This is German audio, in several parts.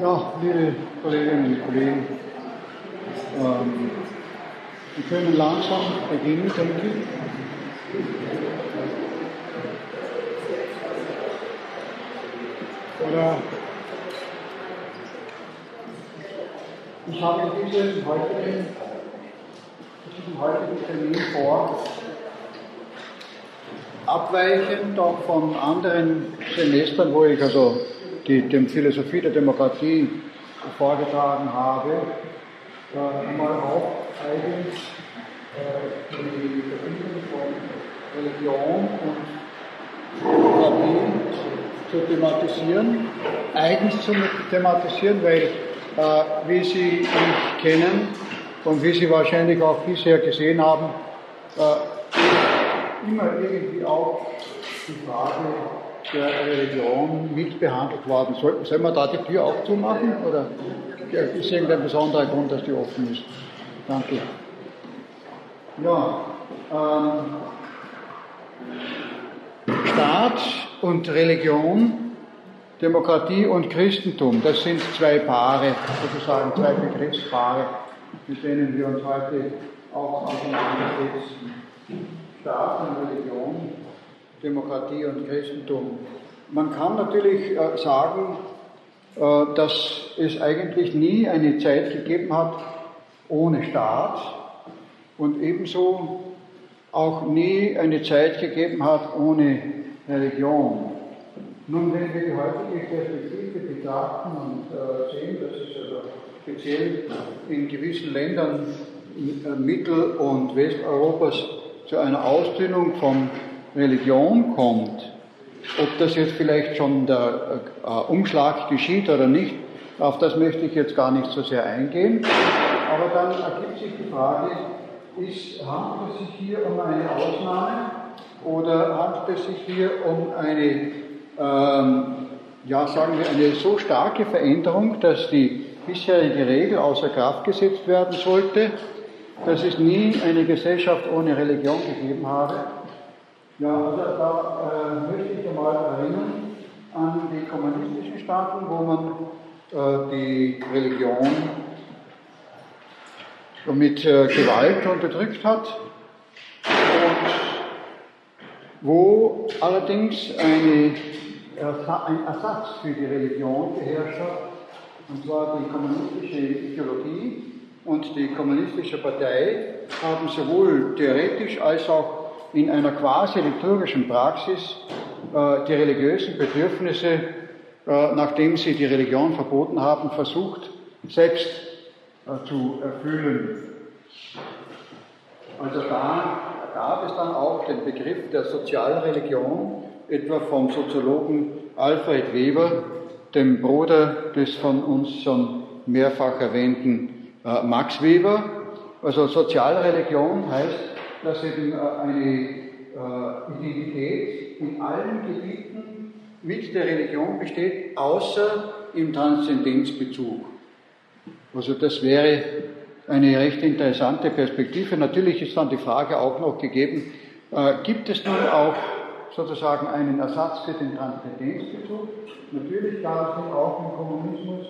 Ja, liebe Kolleginnen und Kollegen, ähm, wir können langsam beginnen, denke ich. Oder ich habe diesen heutigen, diesen heutigen Termin vor, abweichend auch von anderen Semestern, wo ich also die dem Philosophie der Demokratie vorgetragen habe, einmal auch eigens äh, die Verbindung von Religion und Demokratie zu thematisieren, eigens zu thematisieren, weil, äh, wie Sie mich kennen und wie Sie wahrscheinlich auch bisher gesehen haben, äh, immer irgendwie auch die Frage der Religion mitbehandelt worden. Soll, sollen wir da die Tür auch zumachen? Oder ist irgendein besonderer Grund, dass die offen ist? Danke. Ja, ähm, Staat und Religion, Demokratie und Christentum, das sind zwei Paare, sozusagen zwei Begriffspaare, mit denen wir uns heute auch auseinandersetzen. Staat und Religion, Demokratie und Christentum. Man kann natürlich äh, sagen, äh, dass es eigentlich nie eine Zeit gegeben hat ohne Staat und ebenso auch nie eine Zeit gegeben hat ohne Religion. Nun, wenn wir die heutige Perspektive betrachten und äh, sehen, dass es also speziell in gewissen Ländern Mittel- und Westeuropas zu einer Ausdünnung von Religion kommt, ob das jetzt vielleicht schon der äh, Umschlag geschieht oder nicht, auf das möchte ich jetzt gar nicht so sehr eingehen. Aber dann ergibt sich die Frage, ist, handelt es sich hier um eine Ausnahme oder handelt es sich hier um eine, ähm, ja sagen wir, eine so starke Veränderung, dass die bisherige Regel außer Kraft gesetzt werden sollte, dass es nie eine Gesellschaft ohne Religion gegeben habe ja, also da äh, möchte ich einmal erinnern an die kommunistischen Staaten, wo man äh, die Religion mit äh, Gewalt unterdrückt hat und wo allerdings eine, ein Ersatz für die Religion geherrscht hat, und zwar die kommunistische Ideologie und die kommunistische Partei haben sowohl theoretisch als auch in einer quasi liturgischen Praxis äh, die religiösen Bedürfnisse, äh, nachdem sie die Religion verboten haben, versucht selbst äh, zu erfüllen. Also da gab es dann auch den Begriff der Sozialreligion, etwa vom Soziologen Alfred Weber, dem Bruder des von uns schon mehrfach erwähnten Max Weber. Also Sozialreligion heißt dass eben äh, eine äh, Identität in allen Gebieten mit der Religion besteht, außer im Transzendenzbezug. Also das wäre eine recht interessante Perspektive. Natürlich ist dann die Frage auch noch gegeben, äh, gibt es nun auch sozusagen einen Ersatz für den Transzendenzbezug? Natürlich gab es ihn auch im Kommunismus.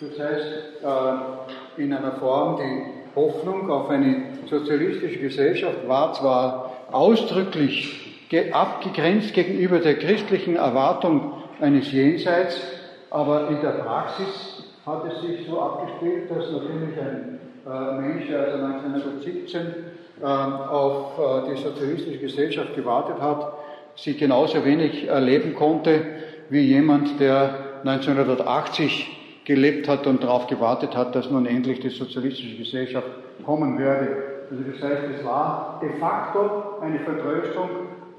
Das heißt, in einer Form, die Hoffnung auf eine sozialistische Gesellschaft war zwar ausdrücklich abgegrenzt gegenüber der christlichen Erwartung eines Jenseits, aber in der Praxis hat es sich so abgespielt, dass natürlich ein äh, Mensch, der also 1917 äh, auf äh, die sozialistische Gesellschaft gewartet hat, sie genauso wenig erleben konnte wie jemand, der 1980 gelebt hat und darauf gewartet hat, dass nun endlich die sozialistische Gesellschaft kommen werde. Also das heißt, es war de facto eine Vertröstung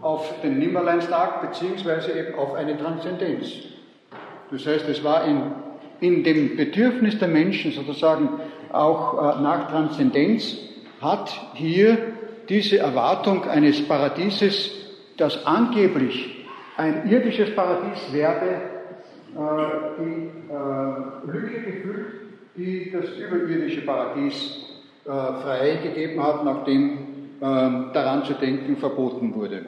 auf den Nimmerleinstag beziehungsweise eben auf eine Transzendenz. Das heißt, es war in, in dem Bedürfnis der Menschen sozusagen auch äh, nach Transzendenz hat hier diese Erwartung eines Paradieses, das angeblich ein irdisches Paradies werde, die äh, Lücke gefüllt, die das überirdische Paradies äh, freigegeben hat, nachdem daran zu denken verboten wurde.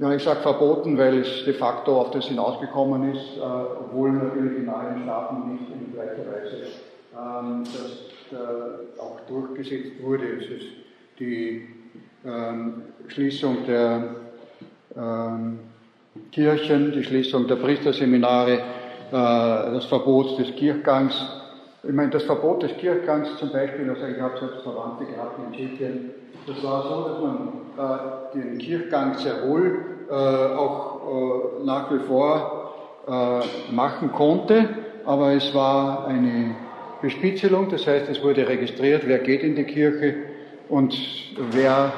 ja, ich sage verboten, weil es de facto auf das hinausgekommen ist, äh, obwohl natürlich in allen Staaten nicht in gleicher Weise ähm, das äh, auch durchgesetzt wurde. Es ist die ähm, Schließung der ähm, Kirchen, die Schließung der Priesterseminare, äh, das Verbot des Kirchgangs. Ich meine, das Verbot des Kirchgangs zum Beispiel, also ich habe selbst Verwandte gehabt in Tschechien, das war so, dass man äh, den Kirchgang sehr wohl äh, auch nach wie vor machen konnte, aber es war eine Bespitzelung, das heißt, es wurde registriert, wer geht in die Kirche und wer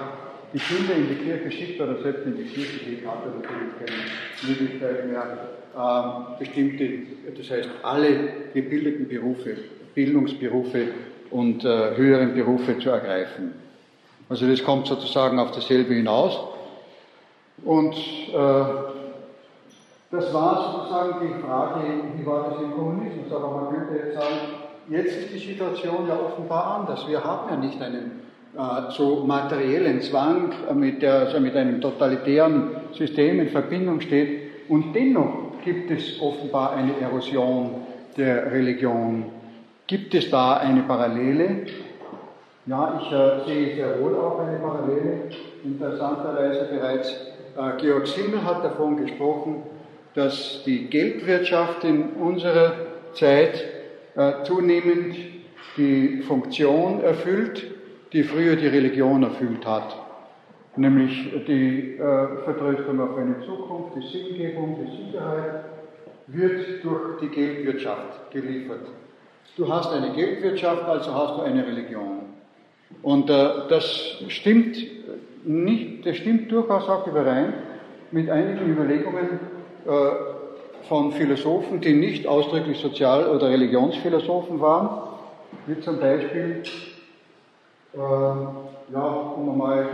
die Kinder in die Kirche schickt oder selbst in die Kirche geht, hat er natürlich keine Möglichkeit mehr, äh, bestimmte, das heißt alle gebildeten Berufe, Bildungsberufe und äh, höheren Berufe zu ergreifen. Also das kommt sozusagen auf dasselbe hinaus. Und äh, das war sozusagen die Frage, wie war das im Kommunismus? Aber man könnte jetzt sagen, jetzt ist die Situation ja offenbar anders. Wir haben ja nicht einen so materiellen Zwang, äh, mit der also mit einem totalitären System in Verbindung steht. Und dennoch gibt es offenbar eine Erosion der Religion. Gibt es da eine Parallele? Ja, ich äh, sehe sehr wohl auch eine Parallele. Interessanterweise bereits äh, Georg Simmel hat davon gesprochen, dass die Geldwirtschaft in unserer Zeit äh, zunehmend die Funktion erfüllt, die früher die Religion erfüllt hat, nämlich die äh, Vertröstung auf eine Zukunft, die Sinngebung, die Sicherheit, wird durch die Geldwirtschaft geliefert. Du hast eine Geldwirtschaft, also hast du eine Religion. Und äh, das stimmt nicht, das stimmt durchaus auch überein mit einigen Überlegungen äh, von Philosophen, die nicht ausdrücklich Sozial- oder Religionsphilosophen waren, wie zum Beispiel ja, um mal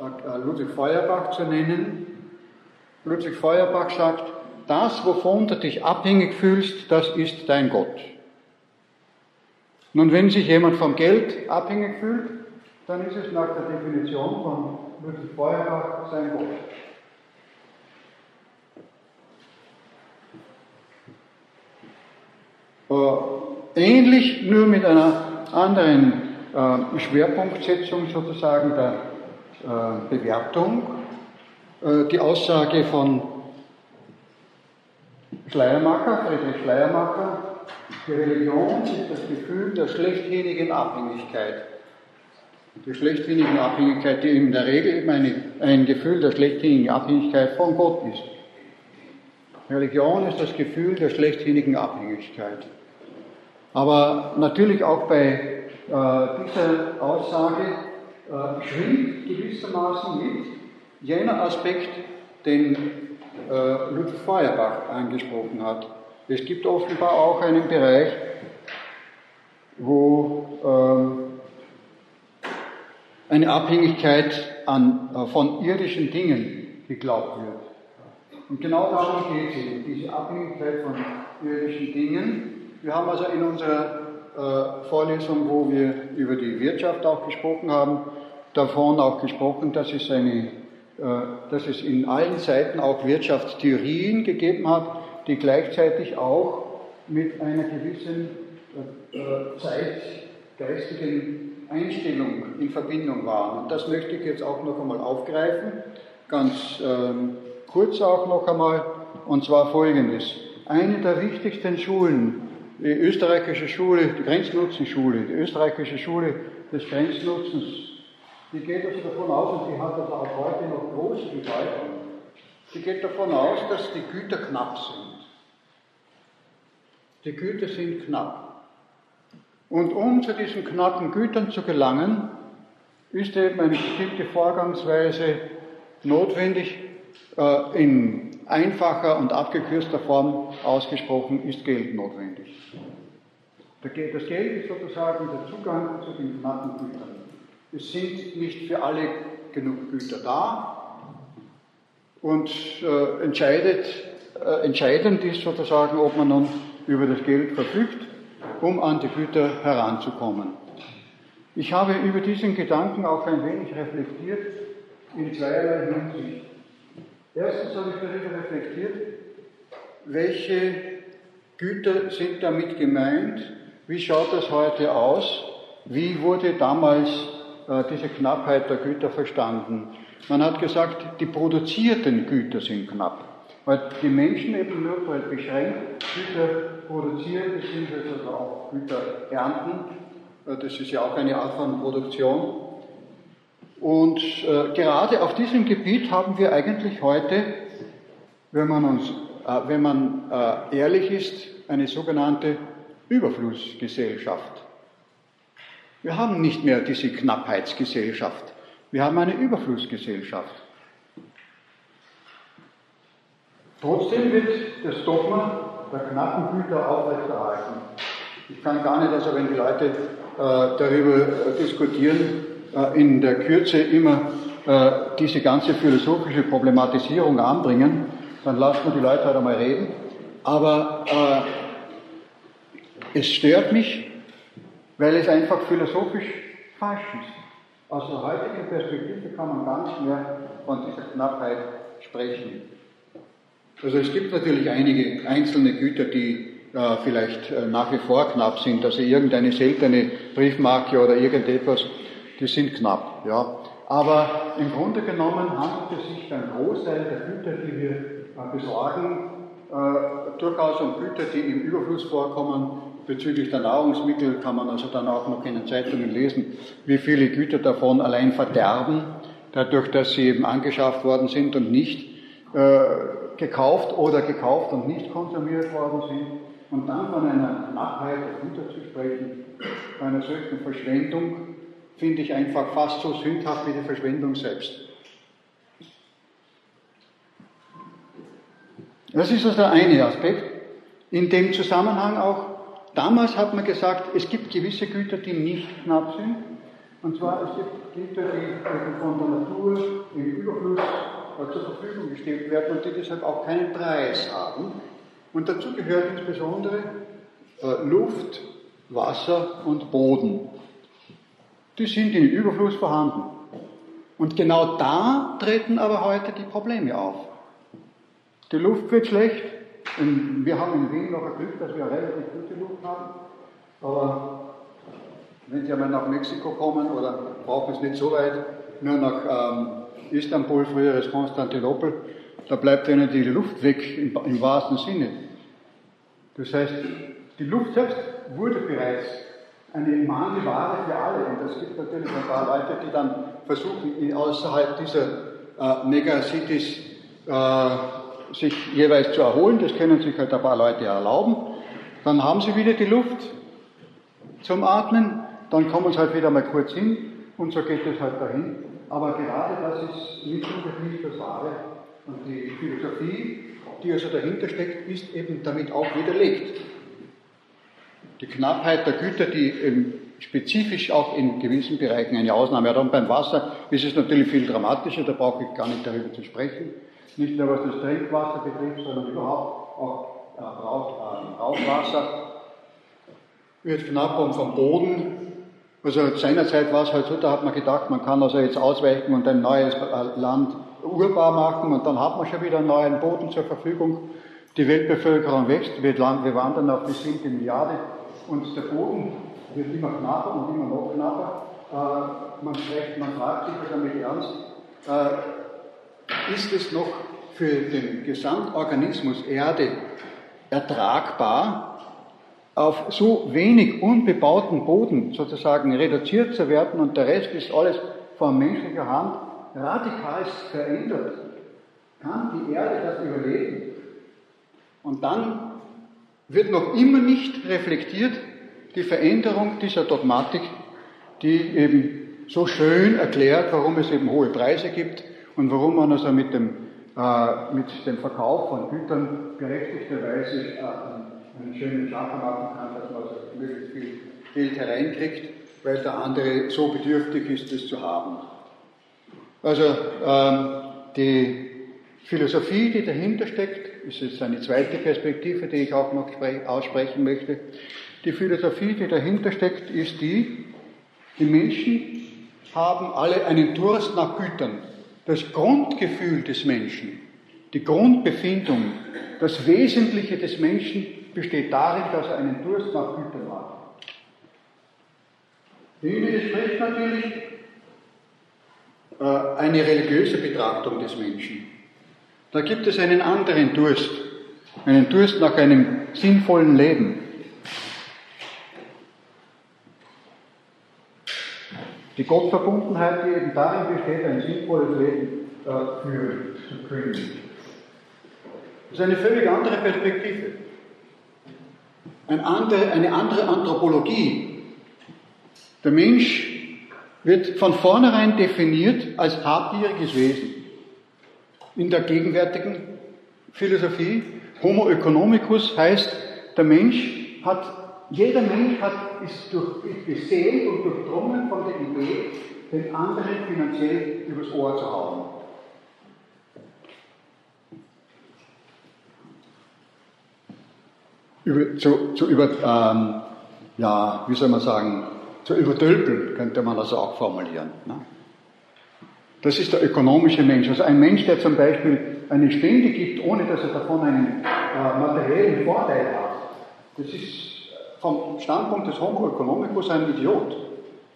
äh, Ludwig Feuerbach zu nennen. Ludwig Feuerbach sagt, das, wovon du dich abhängig fühlst, das ist dein Gott. Nun, wenn sich jemand vom Geld abhängig fühlt, dann ist es nach der Definition von Ludwig Feuerbach sein Gott. Äh, ähnlich, nur mit einer anderen äh, Schwerpunktsetzung sozusagen der äh, Bewertung. Äh, die Aussage von Schleiermacher, Friedrich Schleiermacher, die Religion ist das Gefühl der schlechthinigen Abhängigkeit. Die schlechthinigen Abhängigkeit, die in der Regel eben ein Gefühl der schlechthinigen Abhängigkeit von Gott ist. Religion ist das Gefühl der schlechthinigen Abhängigkeit. Aber natürlich auch bei äh, diese Aussage äh, schwingt gewissermaßen mit jener Aspekt, den äh, Ludwig Feuerbach angesprochen hat. Es gibt offenbar auch einen Bereich, wo ähm, eine Abhängigkeit an, äh, von irdischen Dingen geglaubt wird. Und genau darum geht es, diese Abhängigkeit von irdischen Dingen. Wir haben also in unserer äh, Vorlesung, wo wir über die Wirtschaft auch gesprochen haben, davon auch gesprochen, dass es, eine, äh, dass es in allen Zeiten auch Wirtschaftstheorien gegeben hat, die gleichzeitig auch mit einer gewissen äh, zeitgeistigen Einstellung in Verbindung waren. Und das möchte ich jetzt auch noch einmal aufgreifen, ganz ähm, kurz auch noch einmal, und zwar folgendes. Eine der wichtigsten Schulen die österreichische Schule, die Grenznutzenschule, die österreichische Schule des Grenznutzens, die geht also davon aus, und die hat also auch heute noch große Bedeutung, die geht davon aus, dass die Güter knapp sind. Die Güter sind knapp. Und um zu diesen knappen Gütern zu gelangen, ist eben eine bestimmte Vorgangsweise notwendig, äh, in einfacher und abgekürzter Form ausgesprochen ist Geld notwendig. Das Geld ist sozusagen der Zugang zu den knappen Gütern. Es sind nicht für alle genug Güter da und äh, entscheidet, äh, entscheidend ist sozusagen, ob man nun über das Geld verfügt, um an die Güter heranzukommen. Ich habe über diesen Gedanken auch ein wenig reflektiert in zweierlei Hinsicht. Erstens habe ich darüber reflektiert, welche Güter sind damit gemeint, wie schaut das heute aus, wie wurde damals äh, diese Knappheit der Güter verstanden. Man hat gesagt, die produzierten Güter sind knapp, weil die Menschen eben nur halt beschränkt Güter produzieren, beziehungsweise auch Güter ernten. Äh, das ist ja auch eine Art von Produktion. Und äh, gerade auf diesem Gebiet haben wir eigentlich heute, wenn man, uns, äh, wenn man äh, ehrlich ist, eine sogenannte Überflussgesellschaft. Wir haben nicht mehr diese Knappheitsgesellschaft. Wir haben eine Überflussgesellschaft. Trotzdem wird das Dogma der knappen Güter aufrechterhalten. Ich kann gar nicht, also wenn die Leute äh, darüber äh, diskutieren, in der Kürze immer äh, diese ganze philosophische Problematisierung anbringen, dann lassen wir die Leute halt einmal reden. Aber äh, es stört mich, weil es einfach philosophisch falsch ist. Aus der heutigen Perspektive kann man gar nicht mehr von dieser Knappheit sprechen. Also es gibt natürlich einige einzelne Güter, die äh, vielleicht äh, nach wie vor knapp sind, also irgendeine seltene Briefmarke oder irgendetwas, die sind knapp. Ja. Aber im Grunde genommen handelt es sich beim Großteil der Güter, die wir äh, besorgen, äh, durchaus um Güter, die im Überfluss vorkommen. Bezüglich der Nahrungsmittel kann man also dann auch noch in den Zeitungen lesen, wie viele Güter davon allein verderben, dadurch, dass sie eben angeschafft worden sind und nicht äh, gekauft oder gekauft und nicht konsumiert worden sind. Und dann von einer Knappheit der Güter zu sprechen, einer solchen Verschwendung, finde ich einfach fast so sündhaft wie die Verschwendung selbst. Das ist also der eine Aspekt. In dem Zusammenhang auch, damals hat man gesagt, es gibt gewisse Güter, die nicht knapp sind. Und zwar, es gibt Güter, die von der Natur im Überfluss zur Verfügung gestellt werden und die deshalb auch keinen Preis haben. Und dazu gehört insbesondere äh, Luft, Wasser und Boden die sind in Überfluss vorhanden. Und genau da treten aber heute die Probleme auf. Die Luft wird schlecht. wir haben in Wien noch ein Glück, dass wir relativ gute Luft haben. Aber wenn Sie einmal nach Mexiko kommen, oder brauchen es nicht so weit, nur nach ähm, Istanbul, früheres Konstantinopel, da bleibt Ihnen die Luft weg im, im wahrsten Sinne. Das heißt, die Luft selbst wurde bereits eine Mangel Ware für alle. Und es gibt natürlich ein paar Leute, die dann versuchen, außerhalb dieser äh, Megacities äh, sich jeweils zu erholen. Das können sich halt ein paar Leute erlauben. Dann haben sie wieder die Luft zum Atmen. Dann kommen sie halt wieder mal kurz hin und so geht es halt dahin. Aber gerade das ist nicht unbedingt das Wahre. Und die Philosophie, die also dahinter steckt, ist eben damit auch widerlegt. Die Knappheit der Güter, die spezifisch auch in gewissen Bereichen eine Ausnahme hat. Und beim Wasser ist es natürlich viel dramatischer, da brauche ich gar nicht darüber zu sprechen. Nicht nur was das Trinkwasser betrifft, sondern überhaupt auch äh, Brauchwasser wird knapp und vom Boden. Also seinerzeit war es halt so, da hat man gedacht, man kann also jetzt ausweichen und ein neues äh, Land urbar machen und dann hat man schon wieder einen neuen Boden zur Verfügung. Die Weltbevölkerung wächst, wir wandern auf die 7 Milliarden und der Boden wird immer knapper und immer noch knapper. Äh, man, spricht, man fragt sich damit ernst, äh, ist es noch für den Gesamtorganismus Erde ertragbar, auf so wenig unbebauten Boden sozusagen reduziert zu werden und der Rest ist alles von menschlicher Hand radikal verändert. Kann die Erde das überleben? Und dann wird noch immer nicht reflektiert die Veränderung dieser Dogmatik, die eben so schön erklärt, warum es eben hohe Preise gibt und warum man also mit dem, äh, mit dem Verkauf von Gütern berechtigterweise äh, einen schönen Schacher machen kann, dass man also möglichst viel Geld hereinkriegt, weil der andere so bedürftig ist, es zu haben. Also ähm, die Philosophie, die dahinter steckt, ist jetzt eine zweite Perspektive, die ich auch noch aussprechen möchte. Die Philosophie, die dahinter steckt, ist die, die Menschen haben alle einen Durst nach Gütern. Das Grundgefühl des Menschen, die Grundbefindung, das Wesentliche des Menschen besteht darin, dass er einen Durst nach Gütern hat. Dem widerspricht natürlich äh, eine religiöse Betrachtung des Menschen. Da gibt es einen anderen Durst, einen Durst nach einem sinnvollen Leben. Die Gottverbundenheit, die eben darin besteht, ein sinnvolles Leben äh, führen zu können. Das ist eine völlig andere Perspektive. Ein andere, eine andere Anthropologie. Der Mensch wird von vornherein definiert als habgieriges Wesen. In der gegenwärtigen Philosophie, Homo economicus heißt, der Mensch hat, jeder Mensch hat, ist, durch, ist und durchdrungen von der Idee, den anderen finanziell übers Ohr zu hauen. Über, zu, zu über, ähm, ja, wie soll man sagen, zu übertölpeln, könnte man das auch formulieren. Ne? Das ist der ökonomische Mensch. Also ein Mensch, der zum Beispiel eine Spende gibt, ohne dass er davon einen äh, materiellen Vorteil hat, das ist vom Standpunkt des Homo economicus ein Idiot.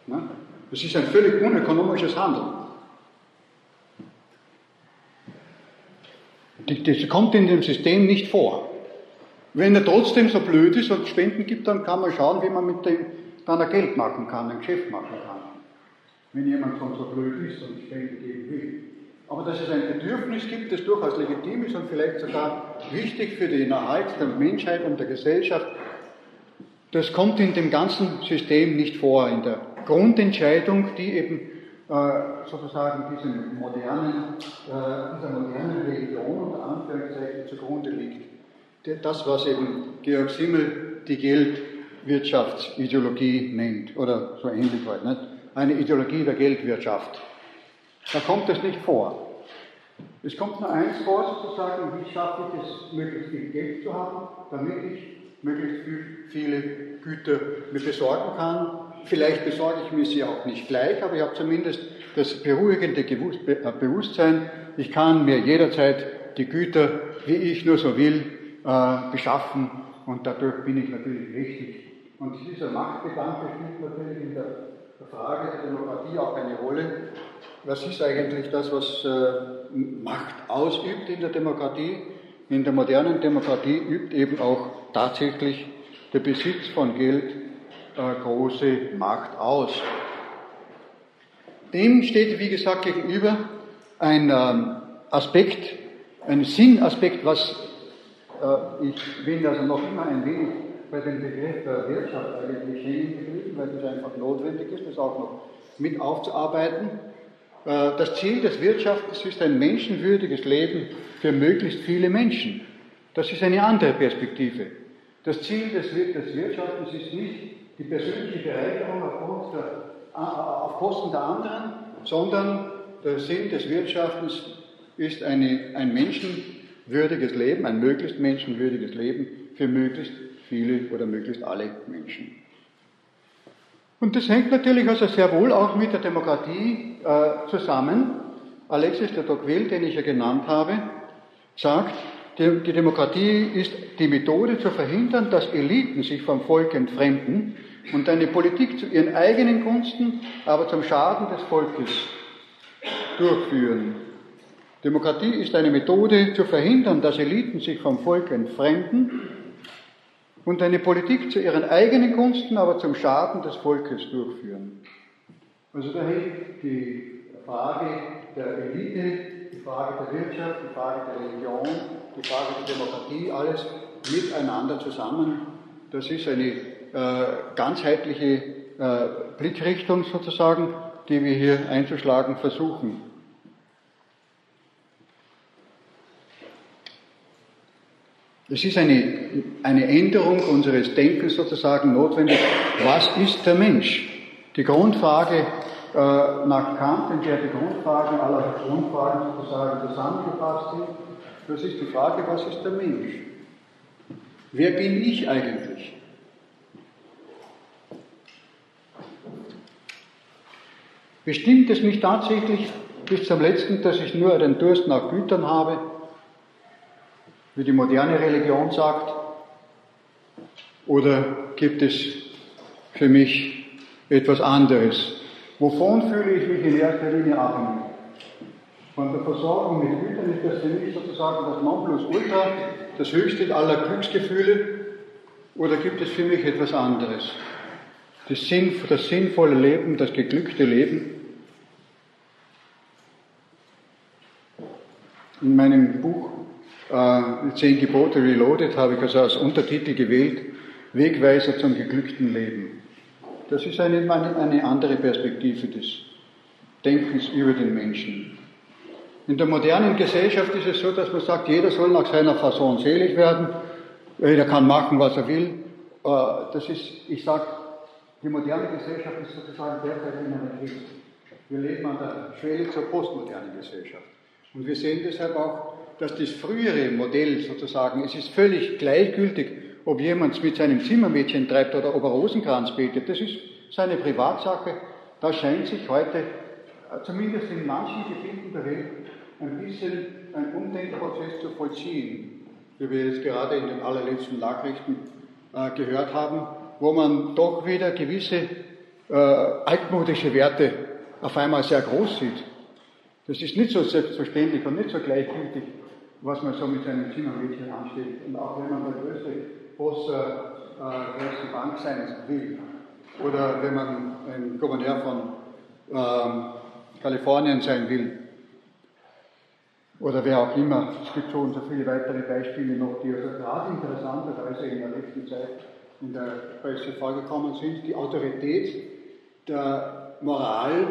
Ne? Das ist ein völlig unökonomisches Handeln. Das kommt in dem System nicht vor. Wenn er trotzdem so blöd ist und Spenden gibt, dann kann man schauen, wie man mit dem dann ein Geld machen kann, ein Geschäft machen kann. Wenn jemand schon so blöd ist und Spenden geben will. Aber dass es ein Bedürfnis gibt, das durchaus legitim ist und vielleicht sogar wichtig für den Erhalt der Menschheit und der Gesellschaft, das kommt in dem ganzen System nicht vor, in der Grundentscheidung, die eben äh, sozusagen diesem modernen, äh, dieser modernen Religion unter Anführungszeichen zugrunde liegt. Das, was eben Georg Simmel die Geldwirtschaftsideologie nennt, oder so ähnlich halt, nicht? Eine Ideologie der Geldwirtschaft. Da kommt es nicht vor. Es kommt nur eins vor, sozusagen, wie schaffe ich es, möglichst viel Geld zu haben, damit ich möglichst viel, viele Güter mir besorgen kann. Vielleicht besorge ich mir sie auch nicht gleich, aber ich habe zumindest das beruhigende äh, Bewusstsein, ich kann mir jederzeit die Güter, wie ich nur so will, äh, beschaffen und dadurch bin ich natürlich richtig. Und dieser Machtgedanke spielt natürlich in der Frage der Demokratie auch eine Rolle. Was ist eigentlich das, was äh, Macht ausübt in der Demokratie? In der modernen Demokratie übt eben auch tatsächlich der Besitz von Geld äh, große Macht aus. Dem steht, wie gesagt, gegenüber ein ähm, Aspekt, ein Sinnaspekt, was äh, ich bin also noch immer ein wenig bei dem Begriff der Wirtschaft eigentlich hängen geblieben, weil das einfach notwendig ist, das auch noch mit aufzuarbeiten. Äh, das Ziel des Wirtschaftens ist ein menschenwürdiges Leben für möglichst viele Menschen. Das ist eine andere Perspektive. Das Ziel des, Wirtschaftens ist nicht die persönliche Bereicherung auf, der, auf Kosten der anderen, sondern der Sinn des Wirtschaftens ist eine, ein menschenwürdiges Leben, ein möglichst menschenwürdiges Leben für möglichst viele oder möglichst alle Menschen. Und das hängt natürlich also sehr wohl auch mit der Demokratie äh, zusammen. Alexis de Tocqueville, den ich ja genannt habe, sagt, die, die Demokratie ist die Methode zu verhindern, dass Eliten sich vom Volk entfremden und eine Politik zu ihren eigenen Gunsten, aber zum Schaden des Volkes durchführen. Demokratie ist eine Methode zu verhindern, dass Eliten sich vom Volk entfremden und eine Politik zu ihren eigenen Gunsten, aber zum Schaden des Volkes durchführen. Also da hängt die Frage der Elite, die Frage der Wirtschaft, die Frage der Religion, die Frage der Demokratie, alles miteinander zusammen. Das ist eine äh, ganzheitliche äh, Blickrichtung sozusagen, die wir hier einzuschlagen versuchen. Es ist eine, eine Änderung unseres Denkens sozusagen notwendig. Was ist der Mensch? Die Grundfrage äh, nach Kant, in der die Grundfragen aller Grundfragen sozusagen zusammengefasst sind, das ist die Frage, was ist der Mensch? Wer bin ich eigentlich? Bestimmt es mich tatsächlich bis zum letzten, dass ich nur den Durst nach Gütern habe wie die moderne Religion sagt? Oder gibt es für mich etwas anderes? Wovon fühle ich mich in erster Linie abhängig? Von der Versorgung mit Gütern ist das für mich sozusagen das Nonplusultra, das höchste aller Glücksgefühle? Oder gibt es für mich etwas anderes? Das, Sinn, das sinnvolle Leben, das geglückte Leben? In meinem Buch äh, Zehn Gebote Reloaded habe ich also als Untertitel gewählt, Wegweiser zum geglückten Leben. Das ist eine, eine andere Perspektive des Denkens über den Menschen. In der modernen Gesellschaft ist es so, dass man sagt, jeder soll nach seiner Fasson selig werden, jeder kann machen, was er will. Äh, das ist, ich sage, die moderne Gesellschaft ist sozusagen derzeit in einer Krise. Wir leben an der Schwelle zur postmodernen Gesellschaft. Und wir sehen deshalb auch, dass das frühere Modell sozusagen, es ist völlig gleichgültig, ob jemand mit seinem Zimmermädchen treibt oder ob er Rosenkranz betet, das ist seine Privatsache. Da scheint sich heute, äh, zumindest in manchen Gebieten der Welt, ein bisschen ein Umdenkprozess zu vollziehen, wie wir jetzt gerade in den allerletzten Nachrichten äh, gehört haben, wo man doch wieder gewisse äh, altmodische Werte auf einmal sehr groß sieht. Das ist nicht so selbstverständlich und nicht so gleichgültig, was man so mit seinem Zimmermädchen anstellt. Und auch wenn man der größte der äh, größten Bank sein will. Oder wenn man ein Gouverneur von ähm, Kalifornien sein will. Oder wer auch immer. Es gibt so so viele weitere Beispiele noch, die also gerade interessanterweise in der letzten Zeit in der Presse vorgekommen sind. Die Autorität der Moral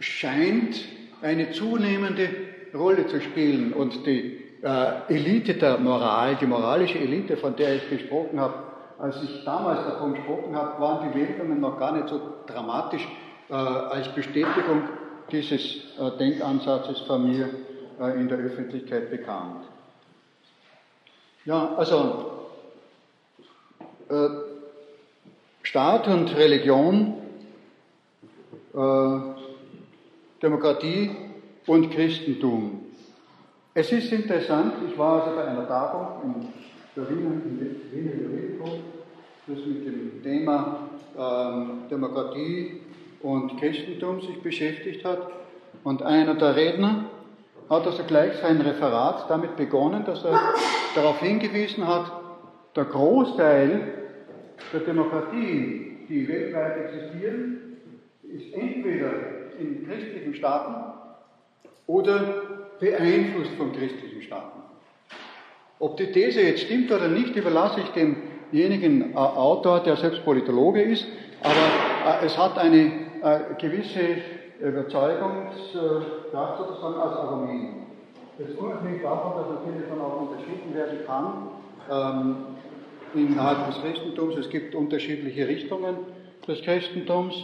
scheint eine zunehmende Rolle zu spielen und die äh, Elite der Moral, die moralische Elite, von der ich gesprochen habe, als ich damals davon gesprochen habe, waren die Meldungen noch gar nicht so dramatisch äh, als Bestätigung dieses äh, Denkansatzes von mir äh, in der Öffentlichkeit bekannt. Ja, also äh, Staat und Religion, äh, Demokratie und Christentum es ist interessant, ich war also bei einer Tagung in der Wiener, Wiener Juridikum, das mit dem Thema ähm, Demokratie und Christentum sich beschäftigt hat. Und einer der Redner hat also gleich sein Referat damit begonnen, dass er darauf hingewiesen hat, der Großteil der Demokratien, die weltweit existieren, ist entweder in christlichen Staaten oder beeinflusst von christlichen Staaten. Ob die These jetzt stimmt oder nicht, überlasse ich demjenigen äh, Autor, der selbst Politologe ist, aber äh, es hat eine äh, gewisse Überzeugungskraft sozusagen als Argument. Ist unabhängig davon, dass natürlich dann auch unterschieden werden kann ähm, innerhalb des Christentums. Es gibt unterschiedliche Richtungen des Christentums.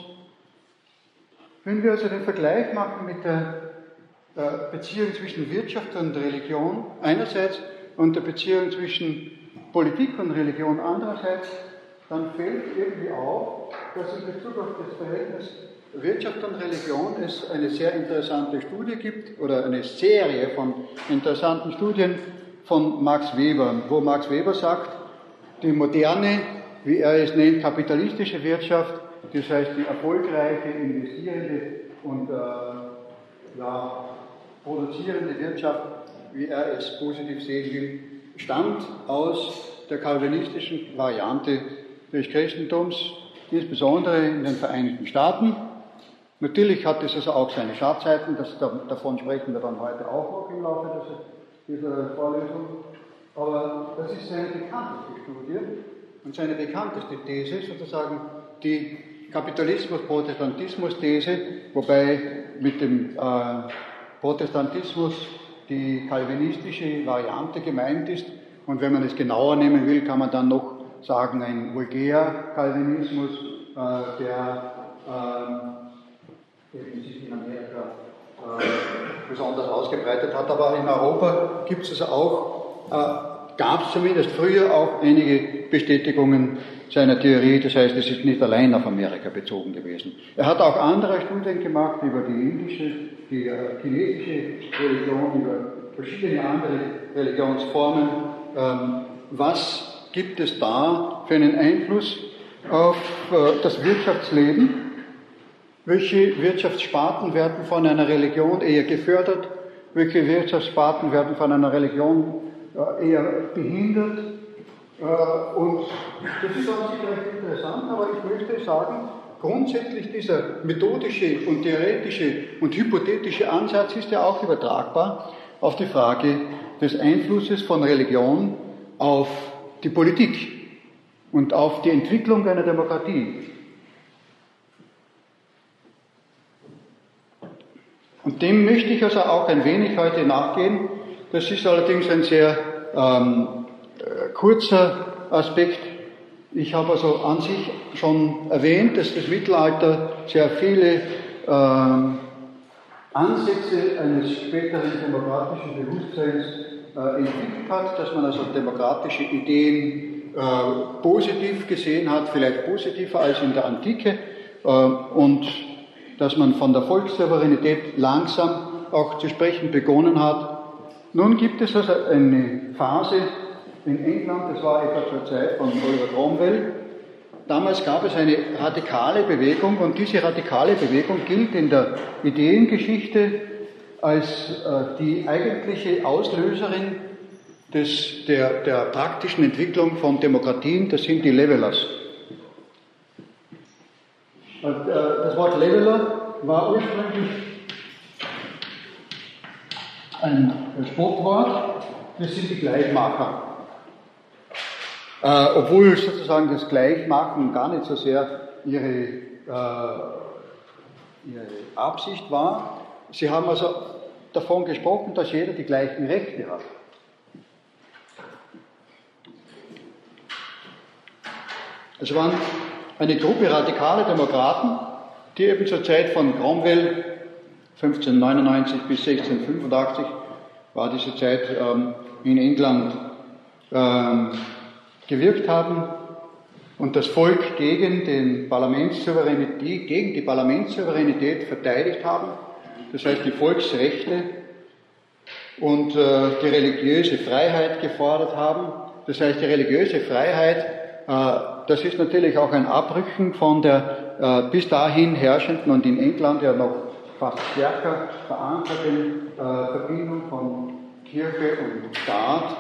Wenn wir also den Vergleich machen mit der äh, Beziehung zwischen Wirtschaft und Religion einerseits und der Beziehung zwischen Politik und Religion andererseits, dann fällt irgendwie auf, dass in Bezug auf das Verhältnis Wirtschaft und Religion es eine sehr interessante Studie gibt oder eine Serie von interessanten Studien von Max Weber, wo Max Weber sagt, die moderne, wie er es nennt, kapitalistische Wirtschaft, das heißt die erfolgreiche, investierende und äh, ja, produzierende Wirtschaft, wie er es positiv sehen will, stammt aus der kalvinistischen Variante des Christentums, insbesondere in den Vereinigten Staaten. Natürlich hat es also auch seine Schatzeiten, das, davon sprechen wir dann heute auch noch im Laufe dieser Vorlesung. Aber das ist seine bekannteste Studie und seine bekannteste These, sozusagen die Kapitalismus-Protestantismus-These, wobei mit dem äh, Protestantismus die kalvinistische Variante gemeint ist. Und wenn man es genauer nehmen will, kann man dann noch sagen, ein Vulgär-Calvinismus, äh, der äh, sich in Amerika äh, besonders ausgebreitet hat. Aber in Europa gibt es auch, äh, gab es zumindest früher auch einige Bestätigungen seiner Theorie. Das heißt, es ist nicht allein auf Amerika bezogen gewesen. Er hat auch andere Studien gemacht über die indische die äh, chinesische Religion, über verschiedene andere Religionsformen, ähm, was gibt es da für einen Einfluss auf äh, das Wirtschaftsleben? Welche Wirtschaftssparten werden von einer Religion eher gefördert? Welche Wirtschaftssparten werden von einer Religion äh, eher behindert? Und das ist sich recht interessant, aber ich möchte sagen, grundsätzlich dieser methodische und theoretische und hypothetische Ansatz ist ja auch übertragbar auf die Frage des Einflusses von Religion auf die Politik und auf die Entwicklung einer Demokratie. Und dem möchte ich also auch ein wenig heute nachgehen. Das ist allerdings ein sehr ähm, äh, kurzer Aspekt. Ich habe also an sich schon erwähnt, dass das Mittelalter sehr viele ähm, Ansätze eines späteren demokratischen Bewusstseins äh, entwickelt hat, dass man also demokratische Ideen äh, positiv gesehen hat, vielleicht positiver als in der Antike, äh, und dass man von der Volkssouveränität langsam auch zu sprechen begonnen hat. Nun gibt es also eine Phase in England, das war etwa zur Zeit von Oliver Cromwell, Damals gab es eine radikale Bewegung und diese radikale Bewegung gilt in der Ideengeschichte als äh, die eigentliche Auslöserin des, der, der praktischen Entwicklung von Demokratien, das sind die Levelers. Äh, das Wort Leveler war ursprünglich ein Sportwort, das sind die Gleichmacher. Äh, obwohl sozusagen das Gleichmachen gar nicht so sehr ihre, äh, ihre Absicht war. Sie haben also davon gesprochen, dass jeder die gleichen Rechte hat. Es waren eine Gruppe radikale Demokraten, die eben zur Zeit von Cromwell 1599 bis 1685 war diese Zeit ähm, in England ähm, gewirkt haben und das Volk gegen, den Parlamentssouveränität, gegen die Parlamentssouveränität verteidigt haben, das heißt die Volksrechte und äh, die religiöse Freiheit gefordert haben. Das heißt, die religiöse Freiheit, äh, das ist natürlich auch ein Abrücken von der äh, bis dahin herrschenden und in England ja noch fast stärker verankerten äh, Verbindung von Kirche und Staat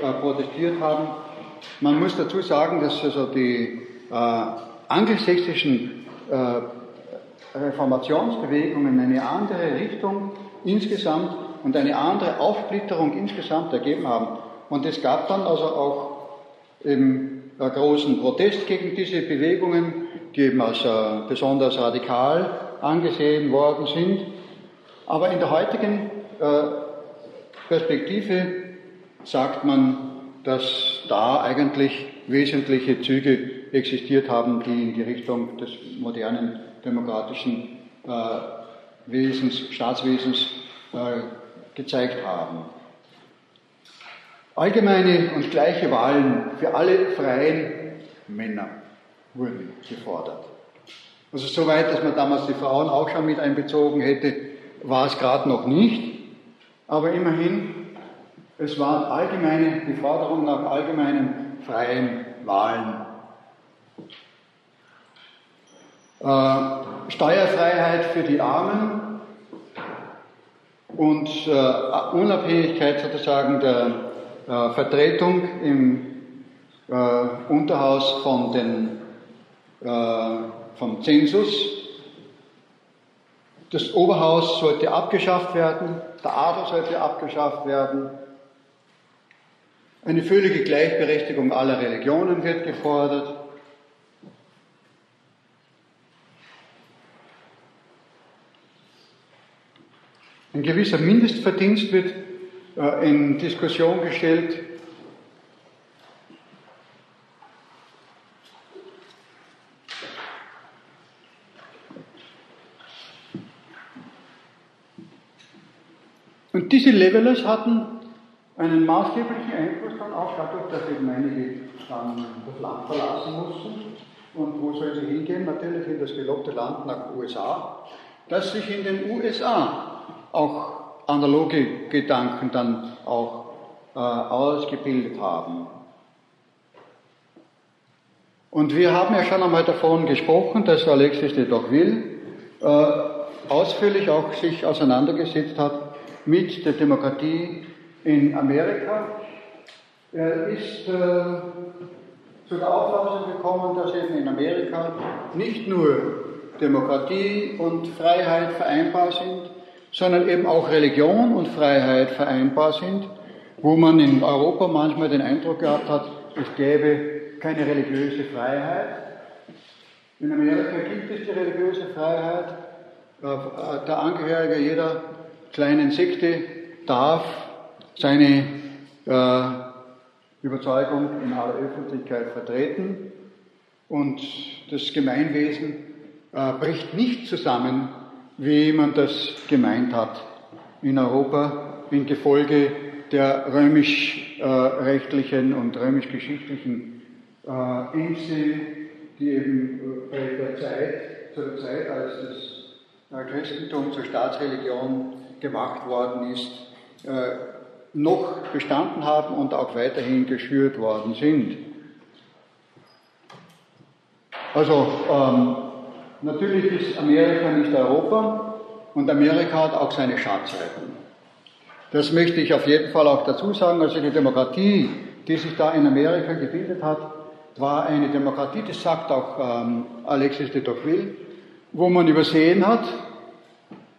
äh, protestiert haben. Man muss dazu sagen, dass also die äh, angelsächsischen äh, Reformationsbewegungen eine andere Richtung insgesamt und eine andere Aufsplitterung insgesamt ergeben haben. Und es gab dann also auch eben einen großen Protest gegen diese Bewegungen, die eben als äh, besonders radikal angesehen worden sind. Aber in der heutigen äh, Perspektive sagt man, dass da eigentlich wesentliche Züge existiert haben, die in die Richtung des modernen demokratischen äh, Wesens, Staatswesens äh, gezeigt haben. Allgemeine und gleiche Wahlen für alle freien Männer wurden gefordert. Also soweit, dass man damals die Frauen auch schon mit einbezogen hätte, war es gerade noch nicht. Aber immerhin es waren allgemeine, die Forderung nach allgemeinen freien Wahlen. Äh, Steuerfreiheit für die Armen und äh, Unabhängigkeit sozusagen der äh, Vertretung im äh, Unterhaus von den, äh, vom Zensus. Das Oberhaus sollte abgeschafft werden, der Adel sollte abgeschafft werden, eine völlige Gleichberechtigung aller Religionen wird gefordert. Ein gewisser Mindestverdienst wird äh, in Diskussion gestellt. Und diese Levelers hatten einen maßgeblichen Einfluss dann auch dadurch, dass eben einige dann das Land verlassen mussten. Und wo soll sie hingehen? Natürlich in das gelobte Land nach USA, dass sich in den USA auch analoge Gedanken dann auch äh, ausgebildet haben. Und wir haben ja schon einmal davon gesprochen, dass Alexis de Tocqueville äh, ausführlich auch sich auseinandergesetzt hat mit der Demokratie in Amerika. Er ist äh, zu der Auffassung gekommen, dass eben in Amerika nicht nur Demokratie und Freiheit vereinbar sind, sondern eben auch Religion und Freiheit vereinbar sind, wo man in Europa manchmal den Eindruck gehabt hat, es gäbe keine religiöse Freiheit. In Amerika gibt es die religiöse Freiheit. Der Angehörige jeder kleinen Sekte darf seine äh, Überzeugung in aller Öffentlichkeit vertreten. Und das Gemeinwesen äh, bricht nicht zusammen, wie man das gemeint hat. In Europa, im Gefolge der römisch-rechtlichen und römisch-geschichtlichen äh, Ängste, die eben bei der Zeit, zu der Zeit, als das Christentum zur Staatsreligion gemacht worden ist, äh, noch bestanden haben und auch weiterhin geschürt worden sind. Also ähm, natürlich ist Amerika nicht Europa und Amerika hat auch seine Schatzeiten. Das möchte ich auf jeden Fall auch dazu sagen. Also die Demokratie, die sich da in Amerika gebildet hat, war eine Demokratie, das sagt auch ähm, Alexis de Tocqueville, wo man übersehen hat,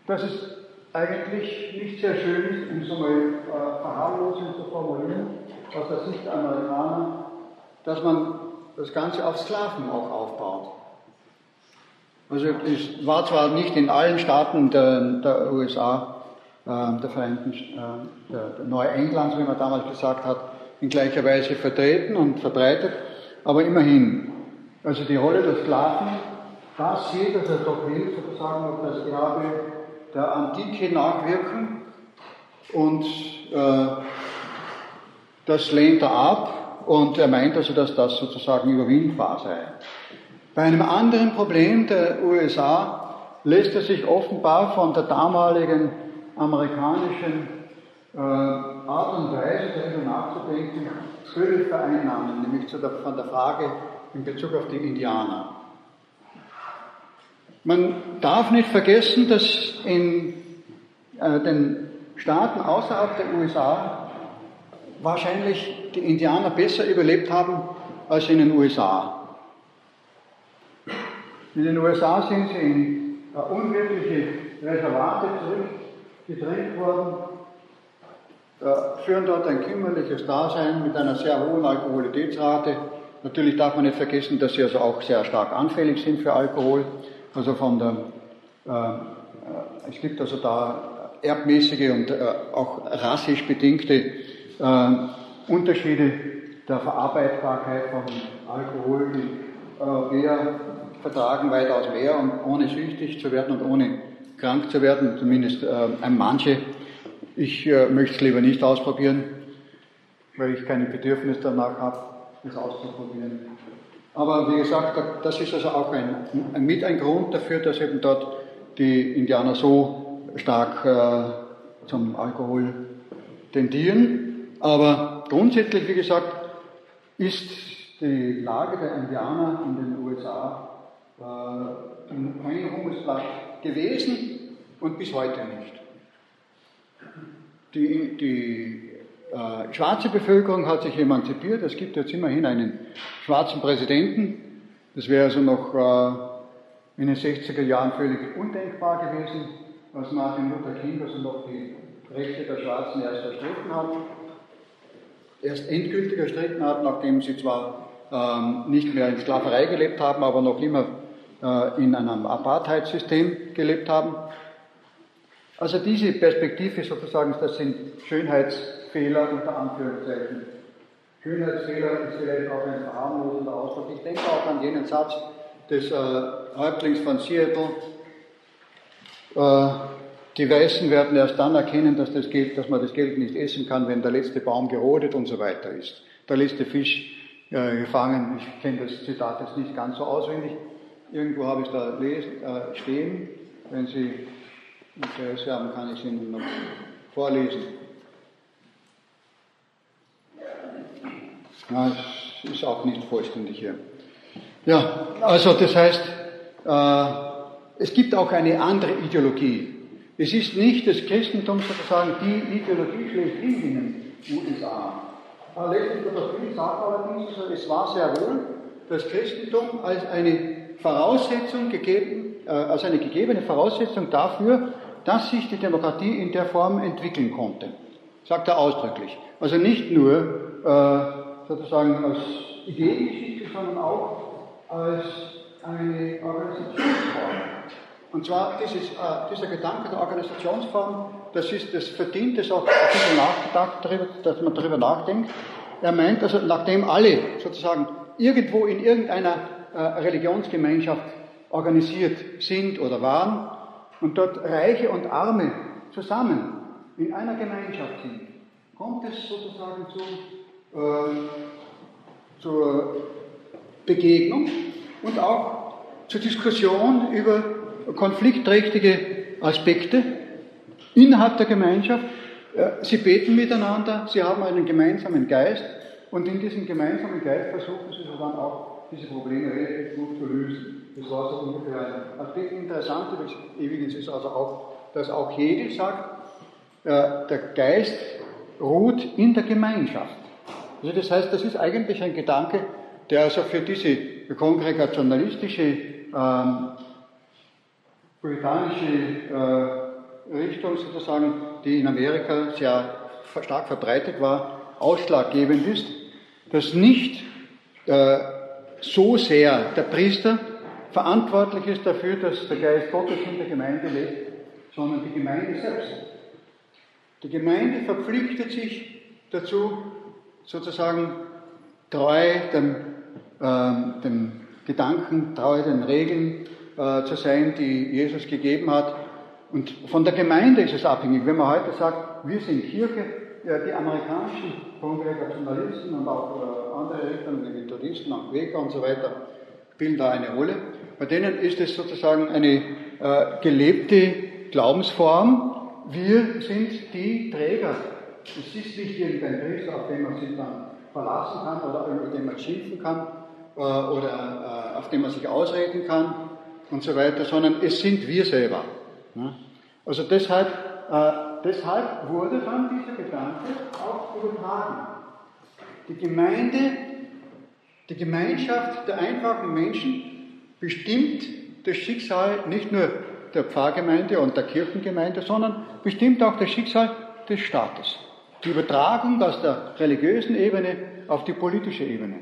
dass es eigentlich nicht sehr schön ist, um so mal äh, verharmlosend zu formulieren, aus der Sicht der Amerikaner, dass man das Ganze auf Sklaven auch aufbaut. Also es war zwar nicht in allen Staaten der, der USA, äh, der Vereinigten, äh, der, der Neuenglands, wie man damals gesagt hat, in gleicher Weise vertreten und verbreitet, aber immerhin. Also die Rolle der Sklaven, das sieht also Tocqueville sozusagen auf das Erbe der Antike nachwirken und äh, das lehnt er ab und er meint also, dass das sozusagen überwindbar sei. Bei einem anderen Problem der USA lässt er sich offenbar von der damaligen amerikanischen äh, Art und Weise, darüber nachzudenken, völlig vereinnahmen, nämlich der, von der Frage in Bezug auf die Indianer. Man darf nicht vergessen, dass in äh, den Staaten außerhalb der USA wahrscheinlich die Indianer besser überlebt haben als in den USA. In den USA sind sie in äh, unwirkliche Reservate zurückgedrängt worden, äh, führen dort ein kümmerliches Dasein mit einer sehr hohen Alkoholitätsrate. Natürlich darf man nicht vergessen, dass sie also auch sehr stark anfällig sind für Alkohol. Also von der, äh, äh, es gibt also da erbmäßige und äh, auch rassisch bedingte äh, Unterschiede der Verarbeitbarkeit von Alkohol. Die Europäer vertragen weitaus mehr, um ohne süchtig zu werden und ohne krank zu werden, zumindest äh, manche. Ich äh, möchte es lieber nicht ausprobieren, weil ich kein Bedürfnis danach habe, es auszuprobieren. Aber wie gesagt, das ist also auch ein, mit ein Grund dafür, dass eben dort die Indianer so stark äh, zum Alkohol tendieren. Aber grundsätzlich, wie gesagt, ist die Lage der Indianer in den USA äh, ein Einigungsblatt gewesen und bis heute nicht. Die, die äh, schwarze Bevölkerung hat sich emanzipiert. Es gibt jetzt immerhin einen schwarzen Präsidenten. Das wäre also noch äh, in den 60er Jahren völlig undenkbar gewesen, als Martin Luther King also noch die Rechte der Schwarzen erst erstritten hat. Erst endgültig erstritten hat, nachdem sie zwar ähm, nicht mehr in Sklaverei gelebt haben, aber noch immer äh, in einem Apartheidssystem gelebt haben. Also diese Perspektive sozusagen, das sind Schönheitsfehler unter Anführungszeichen. Schönheitsfehler ist vielleicht auch ein verharmlosender Ausdruck. Ich denke auch an jenen Satz des äh, Häuptlings von Seattle. Äh, die Weißen werden erst dann erkennen, dass, das Geld, dass man das Geld nicht essen kann, wenn der letzte Baum gerodet und so weiter ist. Der letzte Fisch äh, gefangen. Ich kenne das Zitat jetzt nicht ganz so auswendig. Irgendwo habe ich da lesen, äh, stehen. Wenn Sie Interesse haben, kann ich Ihnen noch vorlesen. Ja, es ist auch nicht vollständig hier. Ja, also das heißt, äh, es gibt auch eine andere Ideologie. Es ist nicht das Christentum sozusagen die Ideologie schlechthin in den USA. Letztlich oder viel sagt allerdings, es war sehr wohl das Christentum als eine Voraussetzung gegeben, äh, als eine gegebene Voraussetzung dafür, dass sich die Demokratie in der Form entwickeln konnte. Sagt er ausdrücklich. Also nicht nur äh, sozusagen als Ideengeschichte, sondern auch als eine Organisationsform. Und zwar dieses, äh, dieser Gedanke der Organisationsform, das, ist, das verdient es auch, dass man darüber nachdenkt. Er meint, also nachdem alle sozusagen irgendwo in irgendeiner äh, Religionsgemeinschaft organisiert sind oder waren und dort Reiche und Arme zusammen in einer Gemeinschaft sind, kommt es sozusagen zu, äh, zur Begegnung und auch zur Diskussion über konfliktträchtige Aspekte innerhalb der Gemeinschaft. Sie beten miteinander, sie haben einen gemeinsamen Geist und in diesem gemeinsamen Geist versuchen sie dann auch diese Probleme relativ gut zu lösen. Das war so ungefähr Aspekt. Interessant übrigens ist also auch, dass auch Hegel sagt, äh, der Geist ruht in der Gemeinschaft. Also das heißt, das ist eigentlich ein Gedanke, der also für diese kongregationalistische, ähm, puritanische äh, Richtung sozusagen, die in Amerika sehr stark verbreitet war, ausschlaggebend ist, dass nicht äh, so sehr der Priester verantwortlich ist dafür, dass der Geist Gottes in der Gemeinde lebt, sondern die Gemeinde selbst. Die Gemeinde verpflichtet sich dazu, sozusagen treu dem äh, dem Gedanken treu den Regeln äh, zu sein, die Jesus gegeben hat. Und von der Gemeinde ist es abhängig. Wenn man heute sagt, wir sind Kirche, ja, die amerikanischen Kongregationalisten und auch äh, andere Richtungen, die Methodisten, auch Quäker und so weiter, spielen da eine Rolle. Bei denen ist es sozusagen eine äh, gelebte Glaubensform. Wir sind die Träger. Es ist nicht irgendein Priester, auf den man sich dann verlassen kann oder über den man schimpfen kann, äh, oder äh, auf dem man sich ausreden kann und so weiter, sondern es sind wir selber. Also deshalb, äh, deshalb wurde dann dieser Gedanke auch übertragen. Die Gemeinde, die Gemeinschaft der einfachen Menschen bestimmt das Schicksal nicht nur der Pfarrgemeinde und der Kirchengemeinde, sondern bestimmt auch das Schicksal des Staates. Die Übertragung aus der religiösen Ebene auf die politische Ebene.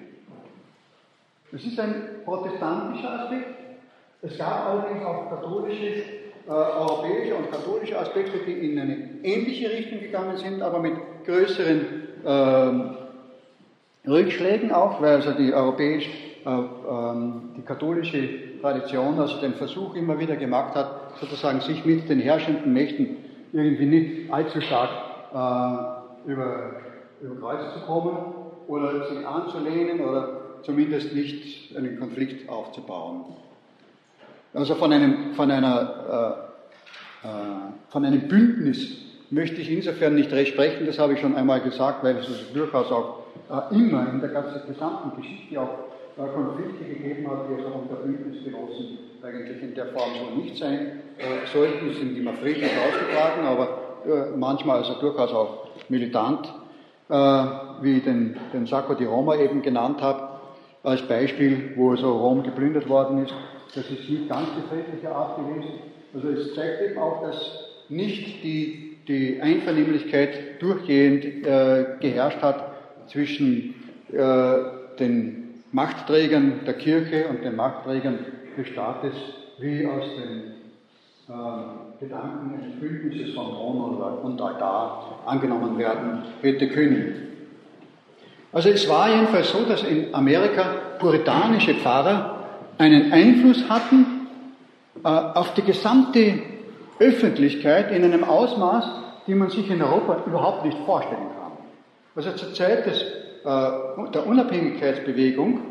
Das ist ein protestantischer Aspekt. Es gab allerdings auch katholische, äh, europäische und katholische Aspekte, die in eine ähnliche Richtung gegangen sind, aber mit größeren äh, Rückschlägen auch, weil also die europäische, ähm, die katholische Tradition also den Versuch immer wieder gemacht hat, sozusagen sich mit den herrschenden Mächten irgendwie nicht allzu stark äh, über, über Kreuz zu kommen oder sich anzulehnen oder zumindest nicht einen Konflikt aufzubauen. Also von einem, von einer, äh, äh, von einem Bündnis möchte ich insofern nicht recht sprechen, das habe ich schon einmal gesagt, weil es durchaus auch äh, immer in der ganzen gesamten Geschichte auch Konflikte gegeben hat, die also unter Bündnisgenossen eigentlich in der Form so nicht sein äh, sollten, sind immer friedlich ausgetragen, aber äh, manchmal also durchaus auch militant, wie den, den Sacco di Roma eben genannt habe als Beispiel, wo so Rom geplündert worden ist. Das ist nicht ganz die friedliche Art gewesen. Also es zeigt eben auch, dass nicht die, die Einvernehmlichkeit durchgehend äh, geherrscht hat zwischen äh, den Machtträgern der Kirche und den Machtträgern des Staates, wie aus den äh, Gedanken eines Bündnisses von Thron und Altar angenommen werden hätte können. Also es war jedenfalls so, dass in Amerika puritanische Pfarrer einen Einfluss hatten äh, auf die gesamte Öffentlichkeit in einem Ausmaß, die man sich in Europa überhaupt nicht vorstellen kann. Also zur Zeit des, der Unabhängigkeitsbewegung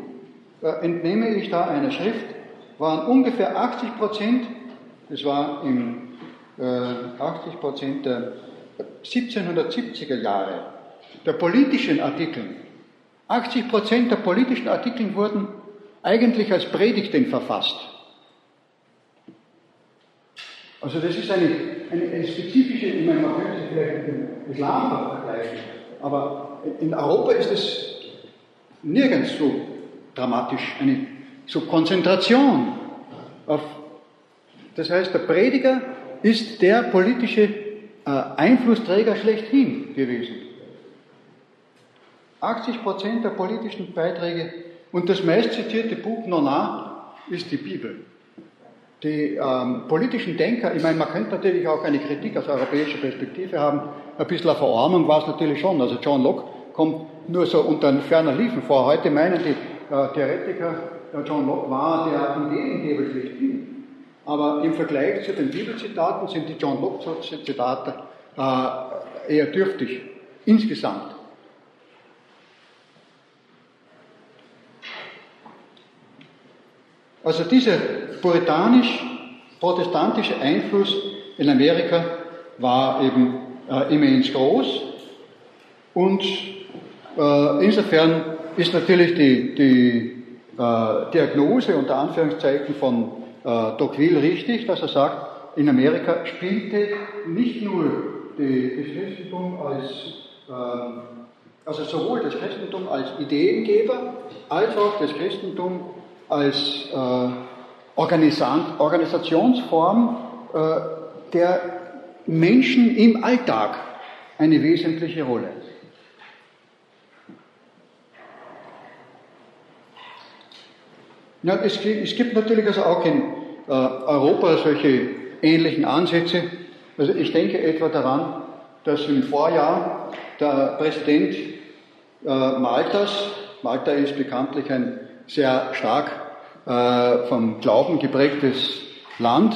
äh, entnehme ich da eine Schrift, waren ungefähr 80 Prozent, das war im 80 Prozent der 1770er Jahre der politischen Artikel, 80 Prozent der politischen Artikel wurden eigentlich als Predigten verfasst. Also das ist eine, eine, eine spezifische, ich meine, man könnte es vielleicht mit dem Islam vergleichen, aber in Europa ist es nirgends so dramatisch, eine so Konzentration auf, das heißt, der Prediger ist der politische äh, Einflussträger schlechthin gewesen. 80 Prozent der politischen Beiträge und das meistzitierte Buch Nona ist die Bibel. Die ähm, politischen Denker, ich meine, man könnte natürlich auch eine Kritik aus europäischer Perspektive haben, ein bisschen eine Verarmung war es natürlich schon. Also John Locke kommt nur so unter einen ferner Liefen vor. Heute meinen die äh, Theoretiker, der John Locke war der Ideengeber schlechthin. Aber im Vergleich zu den Bibelzitaten sind die John Locke-Zitate äh, eher dürftig, insgesamt. Also dieser puritanisch-protestantische Einfluss in Amerika war eben äh, immens groß. Und äh, insofern ist natürlich die, die äh, Diagnose unter Anführungszeichen von äh, Tocqueville richtig, dass er sagt, in Amerika spielte nicht nur die, das Christentum als, äh, also sowohl das Christentum als Ideengeber, als auch das Christentum als äh, Organisationsform äh, der Menschen im Alltag eine wesentliche Rolle. Ja, es, es, gibt natürlich also auch in äh, Europa solche ähnlichen Ansätze. Also ich denke etwa daran, dass im Vorjahr der Präsident äh, Maltas, Malta ist bekanntlich ein sehr stark äh, vom Glauben geprägtes Land.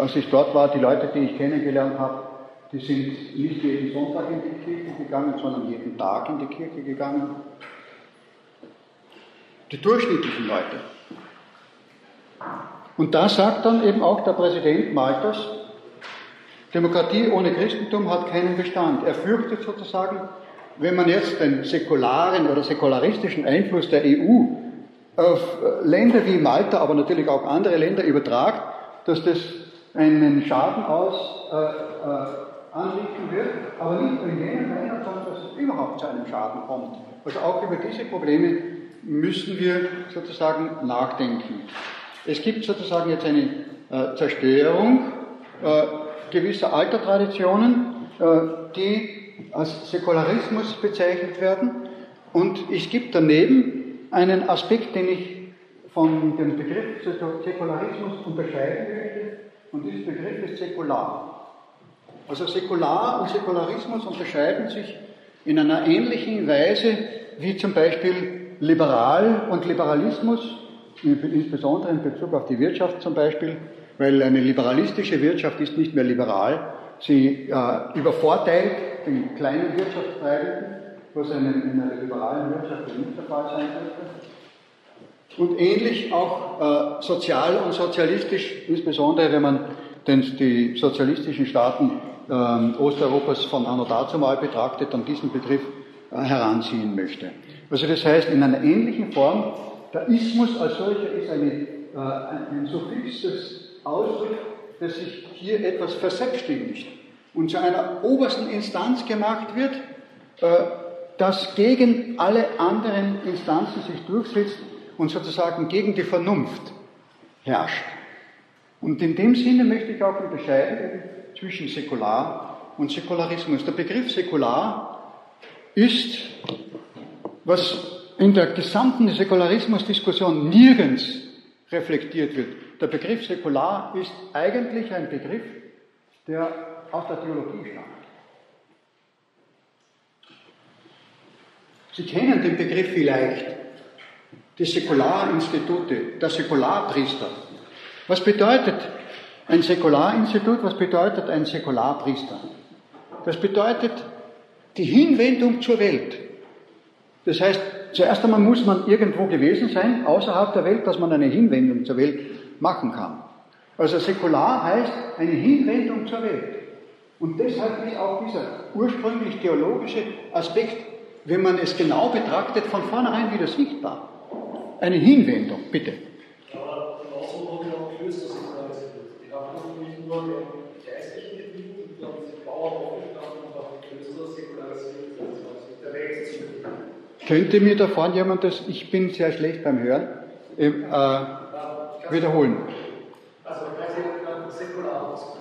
Als ich dort war, die Leute, die ich kennengelernt habe, die sind nicht jeden Sonntag in die Kirche gegangen, sondern jeden Tag in die Kirche gegangen. Die durchschnittlichen Leute. Und da sagt dann eben auch der Präsident Maltas, Demokratie ohne Christentum hat keinen Bestand. Er fürchtet sozusagen, wenn man jetzt den säkularen oder säkularistischen Einfluss der EU auf Länder wie Malta, aber natürlich auch andere Länder übertragt, dass das einen Schaden aus äh, äh, anrichten wird, aber nicht nur in jenen Ländern, sondern dass es überhaupt zu einem Schaden kommt. Also auch über diese Probleme müssen wir sozusagen nachdenken. Es gibt sozusagen jetzt eine äh, Zerstörung äh, gewisser Altertraditionen, äh, die als Säkularismus bezeichnet werden. Und es gibt daneben einen Aspekt, den ich von dem Begriff Säkularismus unterscheiden möchte, und dieser Begriff ist säkular. Also säkular und Säkularismus unterscheiden sich in einer ähnlichen Weise wie zum Beispiel liberal und Liberalismus, insbesondere in Bezug auf die Wirtschaft zum Beispiel, weil eine liberalistische Wirtschaft ist nicht mehr liberal, sie äh, übervorteilt den kleinen Wirtschaftstreibenden, was in einer liberalen Wirtschaft nicht der Fall sein könnte. Und ähnlich auch äh, sozial und sozialistisch, insbesondere wenn man den, die sozialistischen Staaten äh, Osteuropas von anno dazumal betrachtet und diesen Begriff äh, heranziehen möchte. Also das heißt, in einer ähnlichen Form, der Ismus als solcher ist eine, äh, ein, ein Suffixes Ausdruck, dass sich hier etwas verselbstständigt und zu einer obersten Instanz gemacht wird, äh, das gegen alle anderen Instanzen sich durchsetzt und sozusagen gegen die Vernunft herrscht. Und in dem Sinne möchte ich auch unterscheiden zwischen Säkular und Säkularismus. Der Begriff Säkular ist, was in der gesamten Säkularismusdiskussion nirgends reflektiert wird. Der Begriff Säkular ist eigentlich ein Begriff, der aus der Theologie stammt. Sie kennen den Begriff vielleicht, die Säkularinstitute, der Säkularpriester. Was bedeutet ein Säkularinstitut? Was bedeutet ein Säkularpriester? Das bedeutet die Hinwendung zur Welt. Das heißt, zuerst einmal muss man irgendwo gewesen sein, außerhalb der Welt, dass man eine Hinwendung zur Welt machen kann. Also säkular heißt eine Hinwendung zur Welt. Und deshalb ist auch dieser ursprünglich theologische Aspekt, wenn man es genau betrachtet, von vornherein wieder sichtbar. Eine Hinwendung, bitte. Aber genauso wurde auch Klöster säkularisiert. Die haben nicht nur den geistlichen Gebieten, sondern sie Bauern aufgestanden und auch Klöster säkularisiert. Der Rechtsziel. Könnte mir da vorne jemand das, ich bin sehr schlecht beim Hören, äh, wiederholen? Also, säkular ausgesprochen.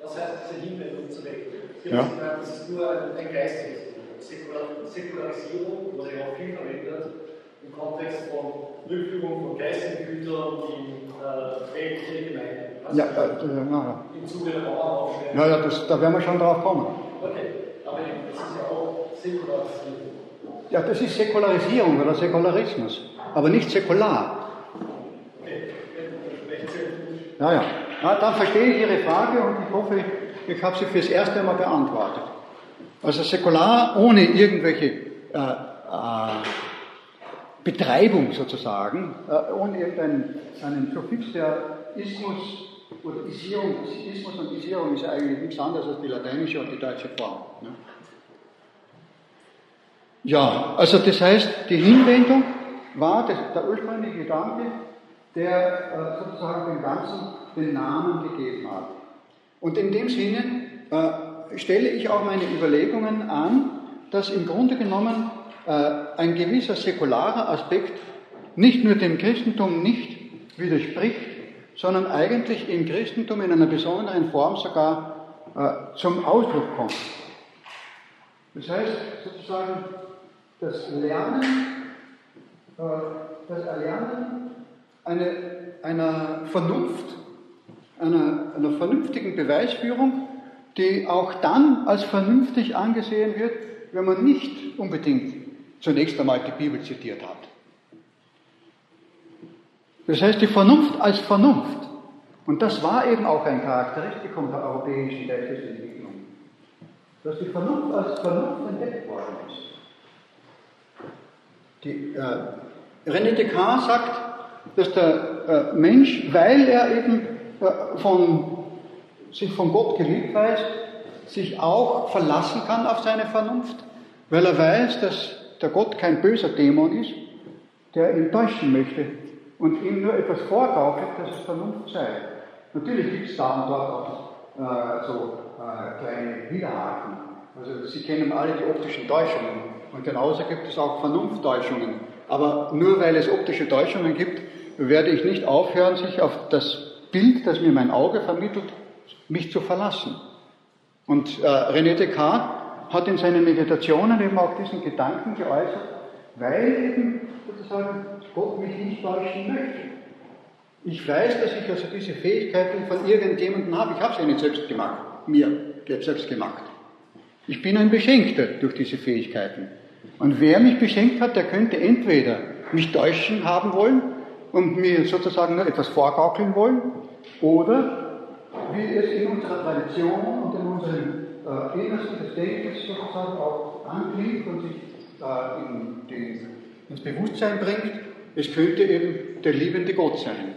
Das heißt, diese Hinwendung zu weg. Ja. Das ist nur ein, geistiges Säkular, Säkularisierung wurde ja auch viel verwendet im Kontext von Rückführung von geistigen Gütern in äh, weltliche Gemeinden. Also Ja, äh, ja, Im Zuge der Bauernaufstände. ja, ja das, da werden wir schon drauf kommen. Okay, aber das ist ja auch Säkularisierung. Ja, das ist Säkularisierung oder Säkularismus, aber nicht säkular. Okay? Ja, ja. ja dann verstehe ich Ihre Frage und ich hoffe, ich habe sie fürs erste Mal beantwortet. Also säkular ohne irgendwelche äh, äh, Betreibung sozusagen, äh, ohne irgendeinen einen Suffix der Ismus oder Isierung, Ismus und Isierung ist ja eigentlich nichts anderes als die lateinische und die deutsche Form. Ne? Ja, also das heißt, die Hinwendung war das, der ursprüngliche Gedanke, der äh, sozusagen dem Ganzen den Namen gegeben hat. Und in dem Sinne äh, stelle ich auch meine Überlegungen an, dass im Grunde genommen ein gewisser säkularer Aspekt nicht nur dem Christentum nicht widerspricht, sondern eigentlich im Christentum in einer besonderen Form sogar äh, zum Ausdruck kommt. Das heißt sozusagen, das Lernen, äh, das Erlernen eine, einer Vernunft, einer, einer vernünftigen Beweisführung, die auch dann als vernünftig angesehen wird, wenn man nicht unbedingt zunächst einmal die Bibel zitiert hat. Das heißt, die Vernunft als Vernunft. Und das war eben auch ein Charakteristikum der europäischen Geistesentwicklung, dass die Vernunft als Vernunft entdeckt worden ist. Die, äh, René Descartes sagt, dass der äh, Mensch, weil er eben äh, von, sich von Gott geliebt weiß, sich auch verlassen kann auf seine Vernunft, weil er weiß, dass der Gott kein böser Dämon ist, der ihn täuschen möchte und ihm nur etwas vorgaukelt, dass es Vernunft sei. Natürlich gibt es da und dort auch äh, so äh, kleine Widerhaken. Also Sie kennen alle die optischen Täuschungen und genauso gibt es auch Vernunfttäuschungen. Aber nur weil es optische Täuschungen gibt, werde ich nicht aufhören, sich auf das Bild, das mir mein Auge vermittelt, mich zu verlassen. Und äh, René Descartes hat in seinen Meditationen eben auch diesen Gedanken geäußert, weil eben sozusagen Gott mich nicht täuschen möchte. Ich weiß, dass ich also diese Fähigkeiten von irgendjemandem habe. Ich habe sie nicht selbst gemacht, mir selbst gemacht. Ich bin ein Beschenkter durch diese Fähigkeiten. Und wer mich beschenkt hat, der könnte entweder mich täuschen haben wollen und mir sozusagen nur etwas vorgaukeln wollen, oder wie es in unserer Tradition und in unserem äh, Innersten des Denkens sozusagen auch anklingt und sich in den, ins Bewusstsein bringt, es könnte eben der liebende Gott sein.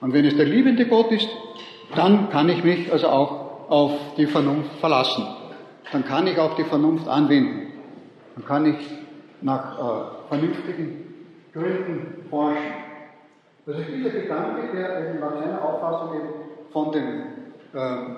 Und wenn es der liebende Gott ist, dann kann ich mich also auch auf die Vernunft verlassen. Dann kann ich auch die Vernunft anwenden. Dann kann ich nach äh, vernünftigen Gründen forschen. Das ist dieser Gedanke, der nach seiner Auffassung eben von dem ähm,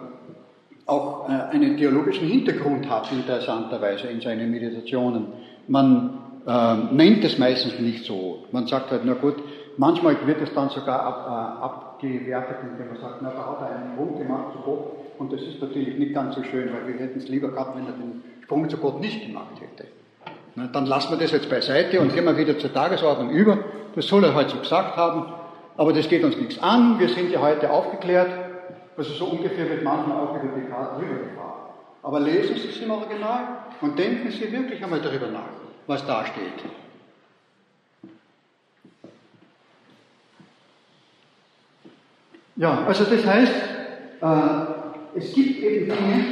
auch äh, einen theologischen Hintergrund hat, interessanterweise in seinen Meditationen. Man äh, nennt es meistens nicht so. Man sagt halt, na gut, manchmal wird es dann sogar ab, äh, abgewertet, indem man sagt, na, da hat er einen Sprung gemacht zu Gott. Und das ist natürlich nicht ganz so schön, weil wir hätten es lieber gehabt, wenn er den Sprung zu Gott nicht gemacht hätte. Na, dann lassen wir das jetzt beiseite und gehen wir wieder zur Tagesordnung über. Das soll er heute so gesagt haben. Aber das geht uns nichts an. Wir sind ja heute aufgeklärt. Also so ungefähr wird manchmal auch über die Karte rübergefahren. Aber lesen Sie es im Original und denken Sie wirklich einmal darüber nach, was da steht. Ja, also das heißt, äh, es gibt eben Dinge,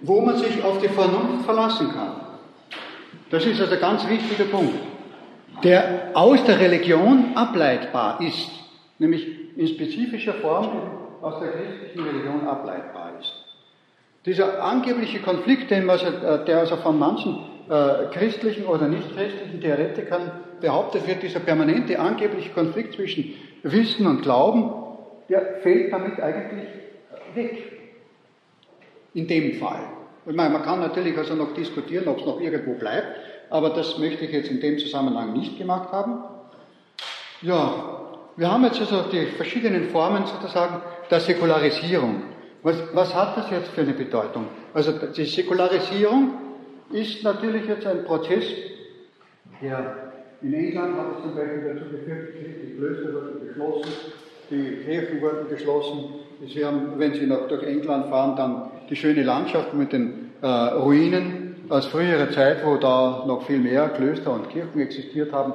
wo man sich auf die Vernunft verlassen kann. Das ist also ein ganz wichtiger Punkt, der aus der Religion ableitbar ist, nämlich in spezifischer Form aus der christlichen Religion ableitbar ist. Dieser angebliche Konflikt, den man, äh, der also von manchen äh, christlichen oder nicht christlichen Theoretikern behauptet wird, dieser permanente angebliche Konflikt zwischen Wissen und Glauben, der fällt damit eigentlich weg. In dem Fall. Ich meine, man kann natürlich also noch diskutieren, ob es noch irgendwo bleibt, aber das möchte ich jetzt in dem Zusammenhang nicht gemacht haben. Ja, wir haben jetzt also die verschiedenen Formen sozusagen der Säkularisierung. Was, was hat das jetzt für eine Bedeutung? Also die Säkularisierung ist natürlich jetzt ein Prozess, der in England hat es zum Beispiel dazu geführt, die Klöster wurden geschlossen, die Kirchen wurden geschlossen. Sie haben, wenn Sie noch durch England fahren, dann die schöne Landschaft mit den äh, Ruinen aus früherer Zeit, wo da noch viel mehr Klöster und Kirchen existiert haben.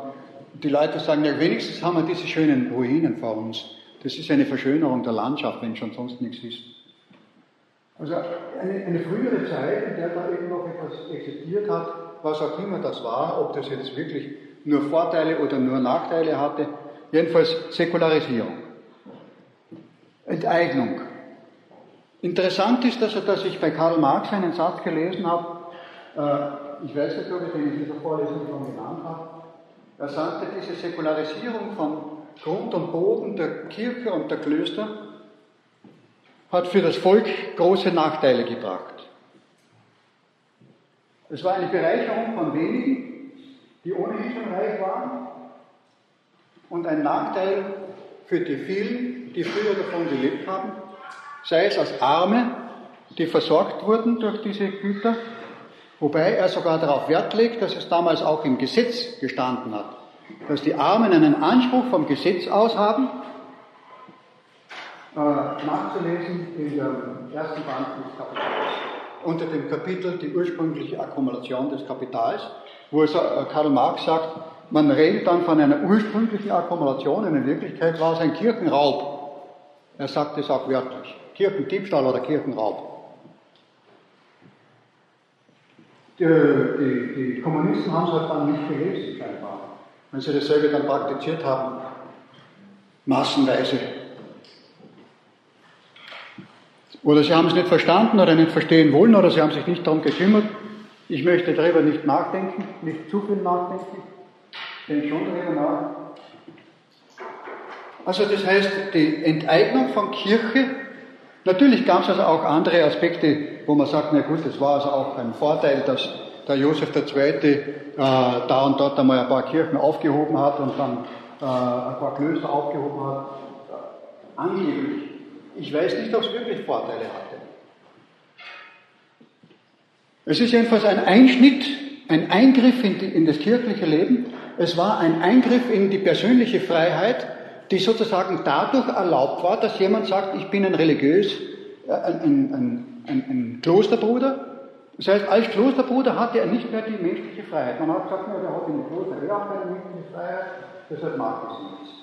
Die Leute sagen, ja, wenigstens haben wir diese schönen Ruinen vor uns. Das ist eine Verschönerung der Landschaft, wenn schon sonst nichts ist. Also eine, eine frühere Zeit, in der da eben noch etwas existiert hat, was auch immer das war, ob das jetzt wirklich nur Vorteile oder nur Nachteile hatte, jedenfalls Säkularisierung, Enteignung. Interessant ist, dass, dass ich bei Karl Marx einen Satz gelesen habe, äh, ich weiß nicht, ob ich den in dieser Vorlesung schon genannt habe, er sagte, diese Säkularisierung von Grund und Boden der Kirche und der Klöster hat für das Volk große Nachteile gebracht. Es war eine Bereicherung von wenigen, die ohnehin schon reich waren, und ein Nachteil für die vielen, die früher davon gelebt haben, sei es als Arme, die versorgt wurden durch diese Güter, wobei er sogar darauf Wert legt, dass es damals auch im Gesetz gestanden hat, dass die Armen einen Anspruch vom Gesetz aus haben, äh, nachzulesen in der ersten Band des Kapitals, unter dem Kapitel die ursprüngliche Akkumulation des Kapitals, wo es, äh, Karl Marx sagt, man redet dann von einer ursprünglichen Akkumulation, in Wirklichkeit war es ein Kirchenraub. Er sagt es auch wörtlich. Kirchendiebstahl oder Kirchenraub. Die, die, die Kommunisten haben es halt dann nicht gelesen. Wenn sie dasselbe dann praktiziert haben, massenweise oder sie haben es nicht verstanden oder nicht verstehen wollen oder sie haben sich nicht darum gekümmert. Ich möchte darüber nicht nachdenken, nicht zu viel nachdenken. Denke schon darüber nach. Also das heißt, die Enteignung von Kirche, natürlich gab es also auch andere Aspekte, wo man sagt, na gut, es war also auch ein Vorteil, dass der Josef II. Äh, da und dort einmal ein paar Kirchen aufgehoben hat und dann äh, ein paar Klöster aufgehoben hat. Angeblich ich weiß nicht, ob es wirklich Vorteile hatte. Es ist jedenfalls ein Einschnitt, ein Eingriff in, die, in, das kirchliche Leben. Es war ein Eingriff in die persönliche Freiheit, die sozusagen dadurch erlaubt war, dass jemand sagt, ich bin ein religiös, äh, ein, ein, ein, ein Klosterbruder. Das heißt, als Klosterbruder hatte er nicht mehr die menschliche Freiheit. Man hat gesagt, ja, der hat dem Kloster eh auch keine menschliche Freiheit, deshalb macht es nichts.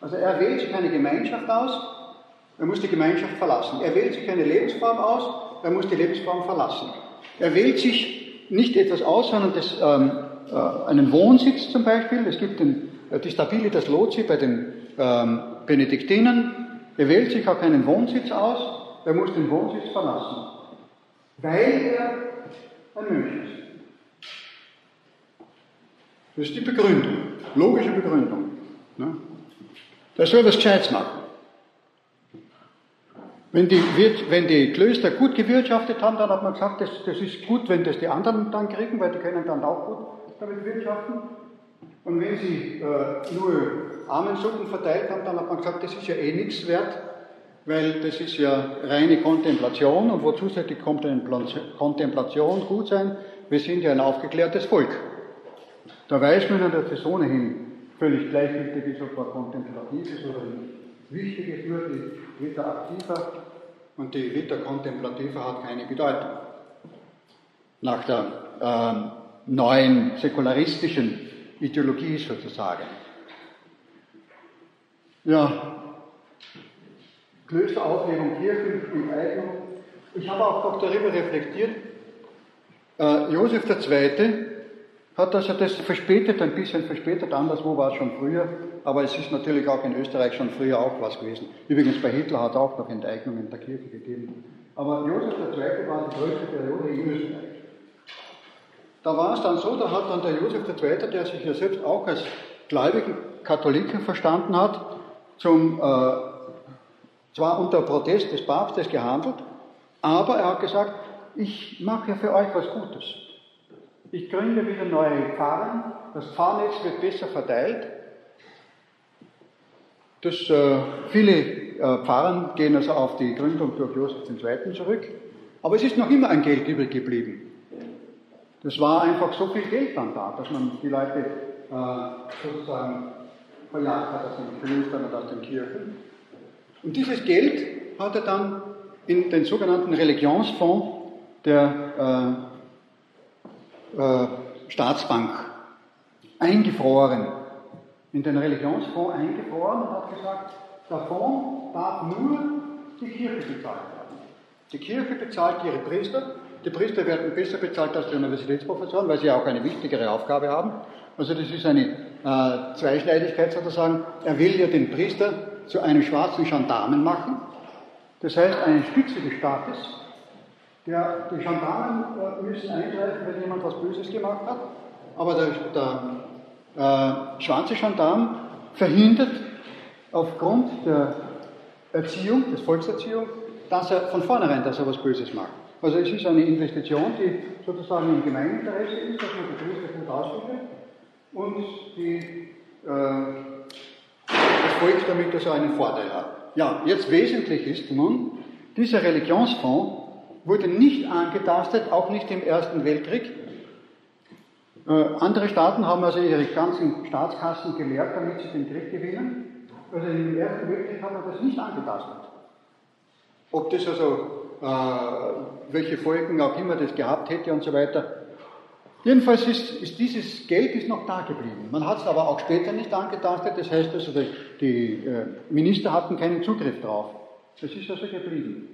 Also er wählt sich eine Gemeinschaft aus, er muss die Gemeinschaft verlassen. Er wählt sich eine Lebensform aus, er muss die Lebensform verlassen. Er wählt sich nicht etwas aus, sondern das, ähm, äh, einen Wohnsitz zum Beispiel. Es gibt den, äh, die Stabilitas Loci bei den ähm, Benediktinern. Er wählt sich auch keinen Wohnsitz aus, er muss den Wohnsitz verlassen, weil er ist. Das ist die Begründung, logische Begründung. Ne? Der soll was Gescheites machen. Wenn die, wenn die Klöster gut gewirtschaftet haben, dann hat man gesagt, das, das ist gut, wenn das die anderen dann kriegen, weil die können dann auch gut damit wirtschaften. Und wenn sie äh, nur Armensuppen verteilt haben, dann hat man gesagt, das ist ja eh nichts wert, weil das ist ja reine Kontemplation und wozu sollte die Kontemplation gut sein? Wir sind ja ein aufgeklärtes Volk. Da weiß man ja, dass es ohnehin völlig gleichgültig ist, ob man kontemplativ ist oder nicht. Wichtig ist nur die Vita Activa und die Vita Contemplativa hat keine Bedeutung. Nach der ähm, neuen säkularistischen Ideologie sozusagen. Ja, Klösteraufhebung, Kirchenenteignung. Ich habe auch noch darüber reflektiert. Äh, Josef II hat also das verspätet, ein bisschen verspätet, anderswo war es schon früher, aber es ist natürlich auch in Österreich schon früher auch was gewesen. Übrigens bei Hitler hat auch noch Enteignungen der Kirche gegeben. Aber Josef II. war die größte Periode in Österreich. Da war es dann so, da hat dann der Josef II., der sich ja selbst auch als gläubigen Katholiken verstanden hat, zum, äh, zwar unter Protest des Papstes gehandelt, aber er hat gesagt, ich mache ja für euch was Gutes. Ich gründe wieder neue Pfarren, das Pfarrnetz wird besser verteilt. Das, äh, viele äh, Pfarren gehen also auf die Gründung durch Josef II. zurück, aber es ist noch immer ein Geld übrig geblieben. Das war einfach so viel Geld dann da, dass man die Leute äh, sozusagen verjagt hat aus den Klöstern und aus den Kirchen. Und dieses Geld hat er dann in den sogenannten Religionsfonds der äh, äh, Staatsbank eingefroren. In den Religionsfonds eingefroren und hat gesagt, der Fonds darf nur die Kirche bezahlt werden. Die Kirche bezahlt ihre Priester, die Priester werden besser bezahlt als die Universitätsprofessoren, weil sie auch eine wichtigere Aufgabe haben. Also das ist eine äh, Zweischneidigkeit sozusagen. Er will ja den Priester zu einem schwarzen Gendarmen machen, das heißt einen Stütze des Staates. Der, die Gendarmen äh, müssen eingreifen, wenn jemand was Böses gemacht hat, aber der, der äh, schwarze Gendarm verhindert aufgrund der Erziehung, des Volkserziehung, dass er von vornherein, dass er was Böses macht. Also es ist eine Investition, die sozusagen im Gemeininteresse ist, dass man die Priester gut ausbildet und die, äh, Volk damit also einen Vorteil hat. Ja, jetzt wesentlich ist nun, dieser Religionsfonds wurde nicht angetastet, auch nicht im Ersten Weltkrieg. Äh, andere Staaten haben also ihre ganzen Staatskassen geleert, damit sie den Krieg gewinnen. Also im Ersten Weltkrieg hat man das nicht angetastet. Ob das also, äh, welche Folgen auch immer das gehabt hätte und so weiter, Jedenfalls ist, ist, dieses Geld ist noch da geblieben. Man hat es aber auch später nicht angetastet, das heißt also, die, äh, Minister hatten keinen Zugriff drauf. Das ist also geblieben.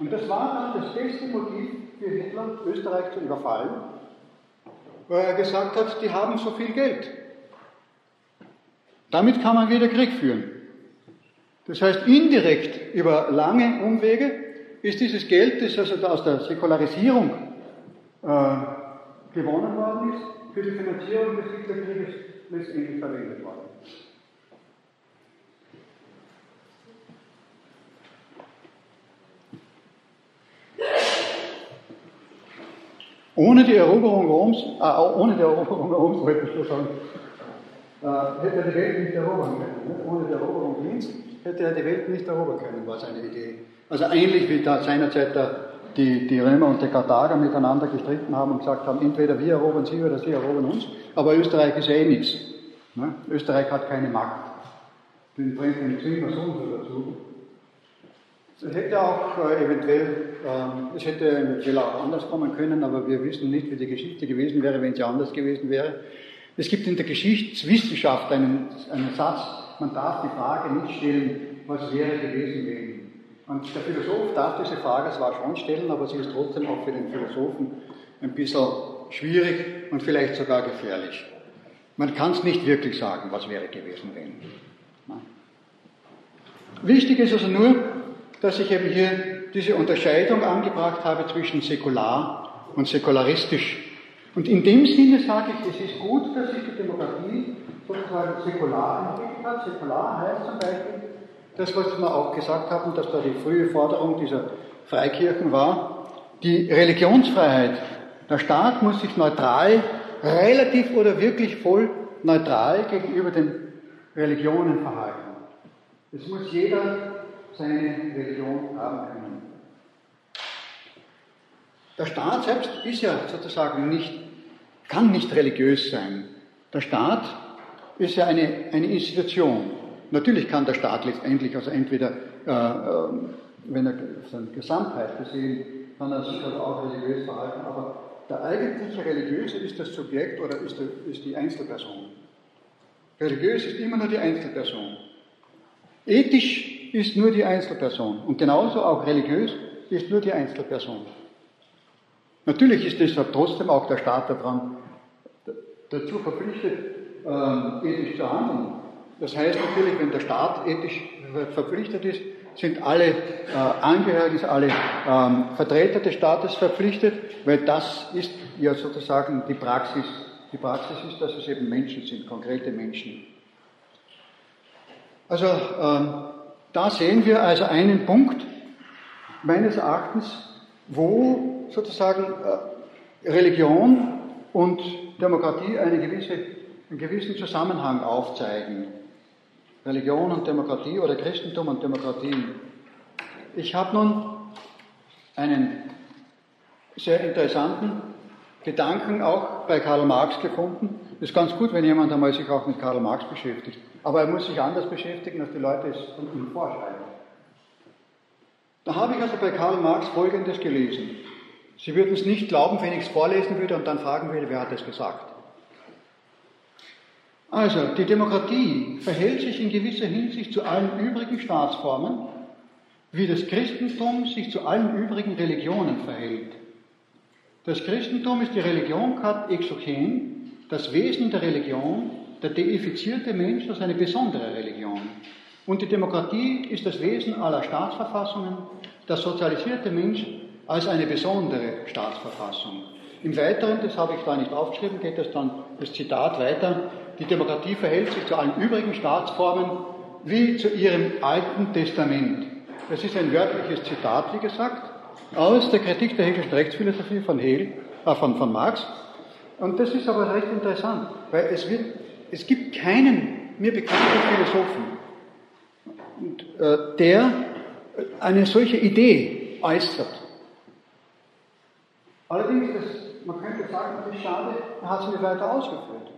Und das war dann das beste Motiv für Hitler, Österreich zu überfallen, weil er gesagt hat, die haben so viel Geld. Damit kann man wieder Krieg führen. Das heißt, indirekt über lange Umwege ist dieses Geld, das also aus der Säkularisierung äh, gewonnen worden ist, für die Finanzierung des Hitlerkrieges letztendlich verwendet worden. Ohne die Eroberung Roms, äh, ohne die Eroberung Roms, wollte ich so sagen, äh, hätte er die Welt nicht erobern können. Ne? Ohne die Eroberung Wiens hätte er die Welt nicht erobern können, war seine Idee. Also ähnlich wie da seinerzeit der die, die Römer und die Karthager miteinander gestritten haben und gesagt haben, entweder wir erobern sie oder sie erobern uns. Aber Österreich ist eh nichts. Ne? Österreich hat keine Macht. Den bringt den zwingen wir so und so dazu. Es hätte auch äh, eventuell, äh, es hätte eventuell auch anders kommen können, aber wir wissen nicht, wie die Geschichte gewesen wäre, wenn sie anders gewesen wäre. Es gibt in der Geschichtswissenschaft einen, einen Satz, man darf die Frage nicht stellen, was wäre gewesen, wenn. Und der Philosoph darf diese Frage zwar schon stellen, aber sie ist trotzdem auch für den Philosophen ein bisschen schwierig und vielleicht sogar gefährlich. Man kann es nicht wirklich sagen, was wäre gewesen, wenn. Wichtig ist also nur, dass ich eben hier diese Unterscheidung angebracht habe zwischen säkular und säkularistisch. Und in dem Sinne sage ich, es ist gut, dass sich die Demokratie sozusagen säkular entwickelt hat. Säkular heißt zum Beispiel, das, was wir auch gesagt haben, dass da die frühe Forderung dieser Freikirchen war, die Religionsfreiheit. Der Staat muss sich neutral, relativ oder wirklich voll neutral gegenüber den Religionen verhalten. Es muss jeder seine Religion haben können. Der Staat selbst ist ja sozusagen nicht, kann nicht religiös sein. Der Staat ist ja eine, eine Institution. Natürlich kann der Staat letztendlich, also entweder, äh, äh, wenn er seine Gesamtheit gesehen, kann er sich halt auch religiös verhalten, aber der eigentliche Religiöse ist das Subjekt oder ist, der, ist die Einzelperson. Religiös ist immer nur die Einzelperson. Ethisch ist nur die Einzelperson und genauso auch religiös ist nur die Einzelperson. Natürlich ist deshalb trotzdem auch der Staat daran, dazu verpflichtet, ähm, ethisch zu handeln. Das heißt natürlich, wenn der Staat ethisch verpflichtet ist, sind alle äh, Angehörigen, alle ähm, Vertreter des Staates verpflichtet, weil das ist ja sozusagen die Praxis. Die Praxis ist, dass es eben Menschen sind, konkrete Menschen. Also ähm, da sehen wir also einen Punkt meines Erachtens, wo sozusagen äh, Religion und Demokratie eine gewisse, einen gewissen Zusammenhang aufzeigen. Religion und Demokratie oder Christentum und Demokratie. Ich habe nun einen sehr interessanten Gedanken auch bei Karl Marx gefunden. Ist ganz gut, wenn jemand einmal sich auch mit Karl Marx beschäftigt. Aber er muss sich anders beschäftigen, als die Leute es von ihm vorschreiben. Da habe ich also bei Karl Marx Folgendes gelesen. Sie würden es nicht glauben, wenn ich es vorlesen würde und dann fragen würde, wer hat es gesagt. Also, die Demokratie verhält sich in gewisser Hinsicht zu allen übrigen Staatsformen, wie das Christentum sich zu allen übrigen Religionen verhält. Das Christentum ist die Religion kat exogen, das Wesen der Religion, der deifizierte Mensch als eine besondere Religion. Und die Demokratie ist das Wesen aller Staatsverfassungen, der sozialisierte Mensch als eine besondere Staatsverfassung. Im Weiteren, das habe ich da nicht aufgeschrieben, geht das dann das Zitat weiter. Die Demokratie verhält sich zu allen übrigen Staatsformen wie zu ihrem Alten Testament. Das ist ein wörtliches Zitat, wie gesagt, aus der Kritik der Hegelischen Rechtsphilosophie von Hegel, äh, von, von Marx. Und das ist aber recht interessant, weil es, wird, es gibt keinen mir bekannten Philosophen, äh, der eine solche Idee äußert. Allerdings, das, man könnte sagen, ist schade, er hat es nicht weiter ausgeführt.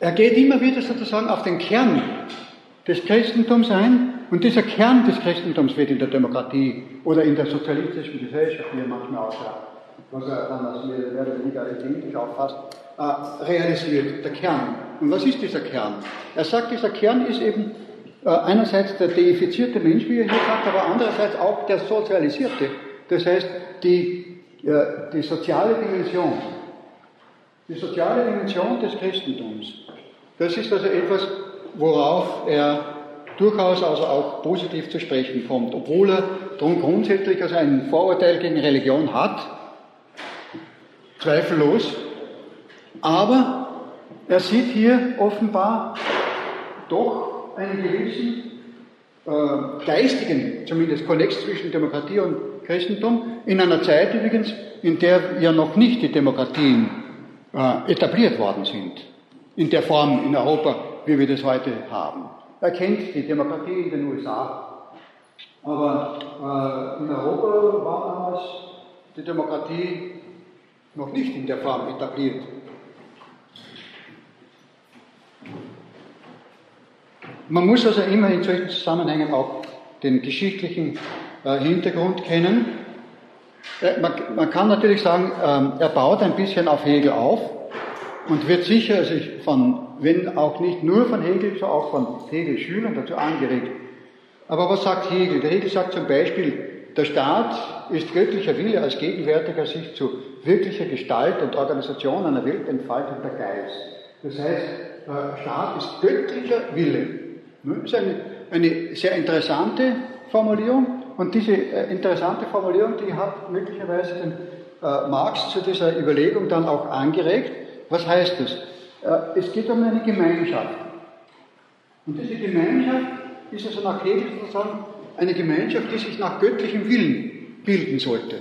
Er geht immer wieder sozusagen auf den Kern des Christentums ein und dieser Kern des Christentums wird in der Demokratie oder in der sozialistischen Gesellschaft, wie er manchmal aussagt, was er dann als mehr oder weniger identisch auffasst, äh, realisiert, der Kern. Und was ist dieser Kern? Er sagt, dieser Kern ist eben einerseits der deifizierte Mensch, wie er hier sagt, aber andererseits auch der sozialisierte. Das heißt, die, äh, die soziale Dimension. Die soziale Dimension des Christentums. Das ist also etwas, worauf er durchaus also auch positiv zu sprechen kommt, obwohl er darum grundsätzlich also ein Vorurteil gegen Religion hat, zweifellos, aber er sieht hier offenbar doch einen gewissen äh, geistigen, zumindest Konnex zwischen Demokratie und Christentum, in einer Zeit übrigens, in der ja noch nicht die Demokratien äh, etabliert worden sind in der Form in Europa, wie wir das heute haben. Er kennt die Demokratie in den USA. Aber äh, in Europa war damals die Demokratie noch nicht in der Form etabliert. Man muss also immer in solchen Zusammenhängen auch den geschichtlichen äh, Hintergrund kennen. Äh, man, man, kann natürlich sagen, ähm, er baut ein bisschen auf Hegel auf, und wird sicher sich von, wenn auch nicht nur von Hegel, so auch von Hegel Schülern dazu angeregt. Aber was sagt Hegel? Der Hegel sagt zum Beispiel, der Staat ist göttlicher Wille als gegenwärtiger sich zu wirklicher Gestalt und Organisation einer Welt entfaltender Geist. Das heißt, der Staat ist göttlicher Wille. Das ist eine, eine sehr interessante Formulierung und diese äh, interessante Formulierung, die hat möglicherweise den äh, Marx zu dieser Überlegung dann auch angeregt, was heißt das? Äh, es geht um eine Gemeinschaft. Und diese Gemeinschaft ist also nach Hegel sozusagen eine Gemeinschaft, die sich nach göttlichem Willen bilden sollte.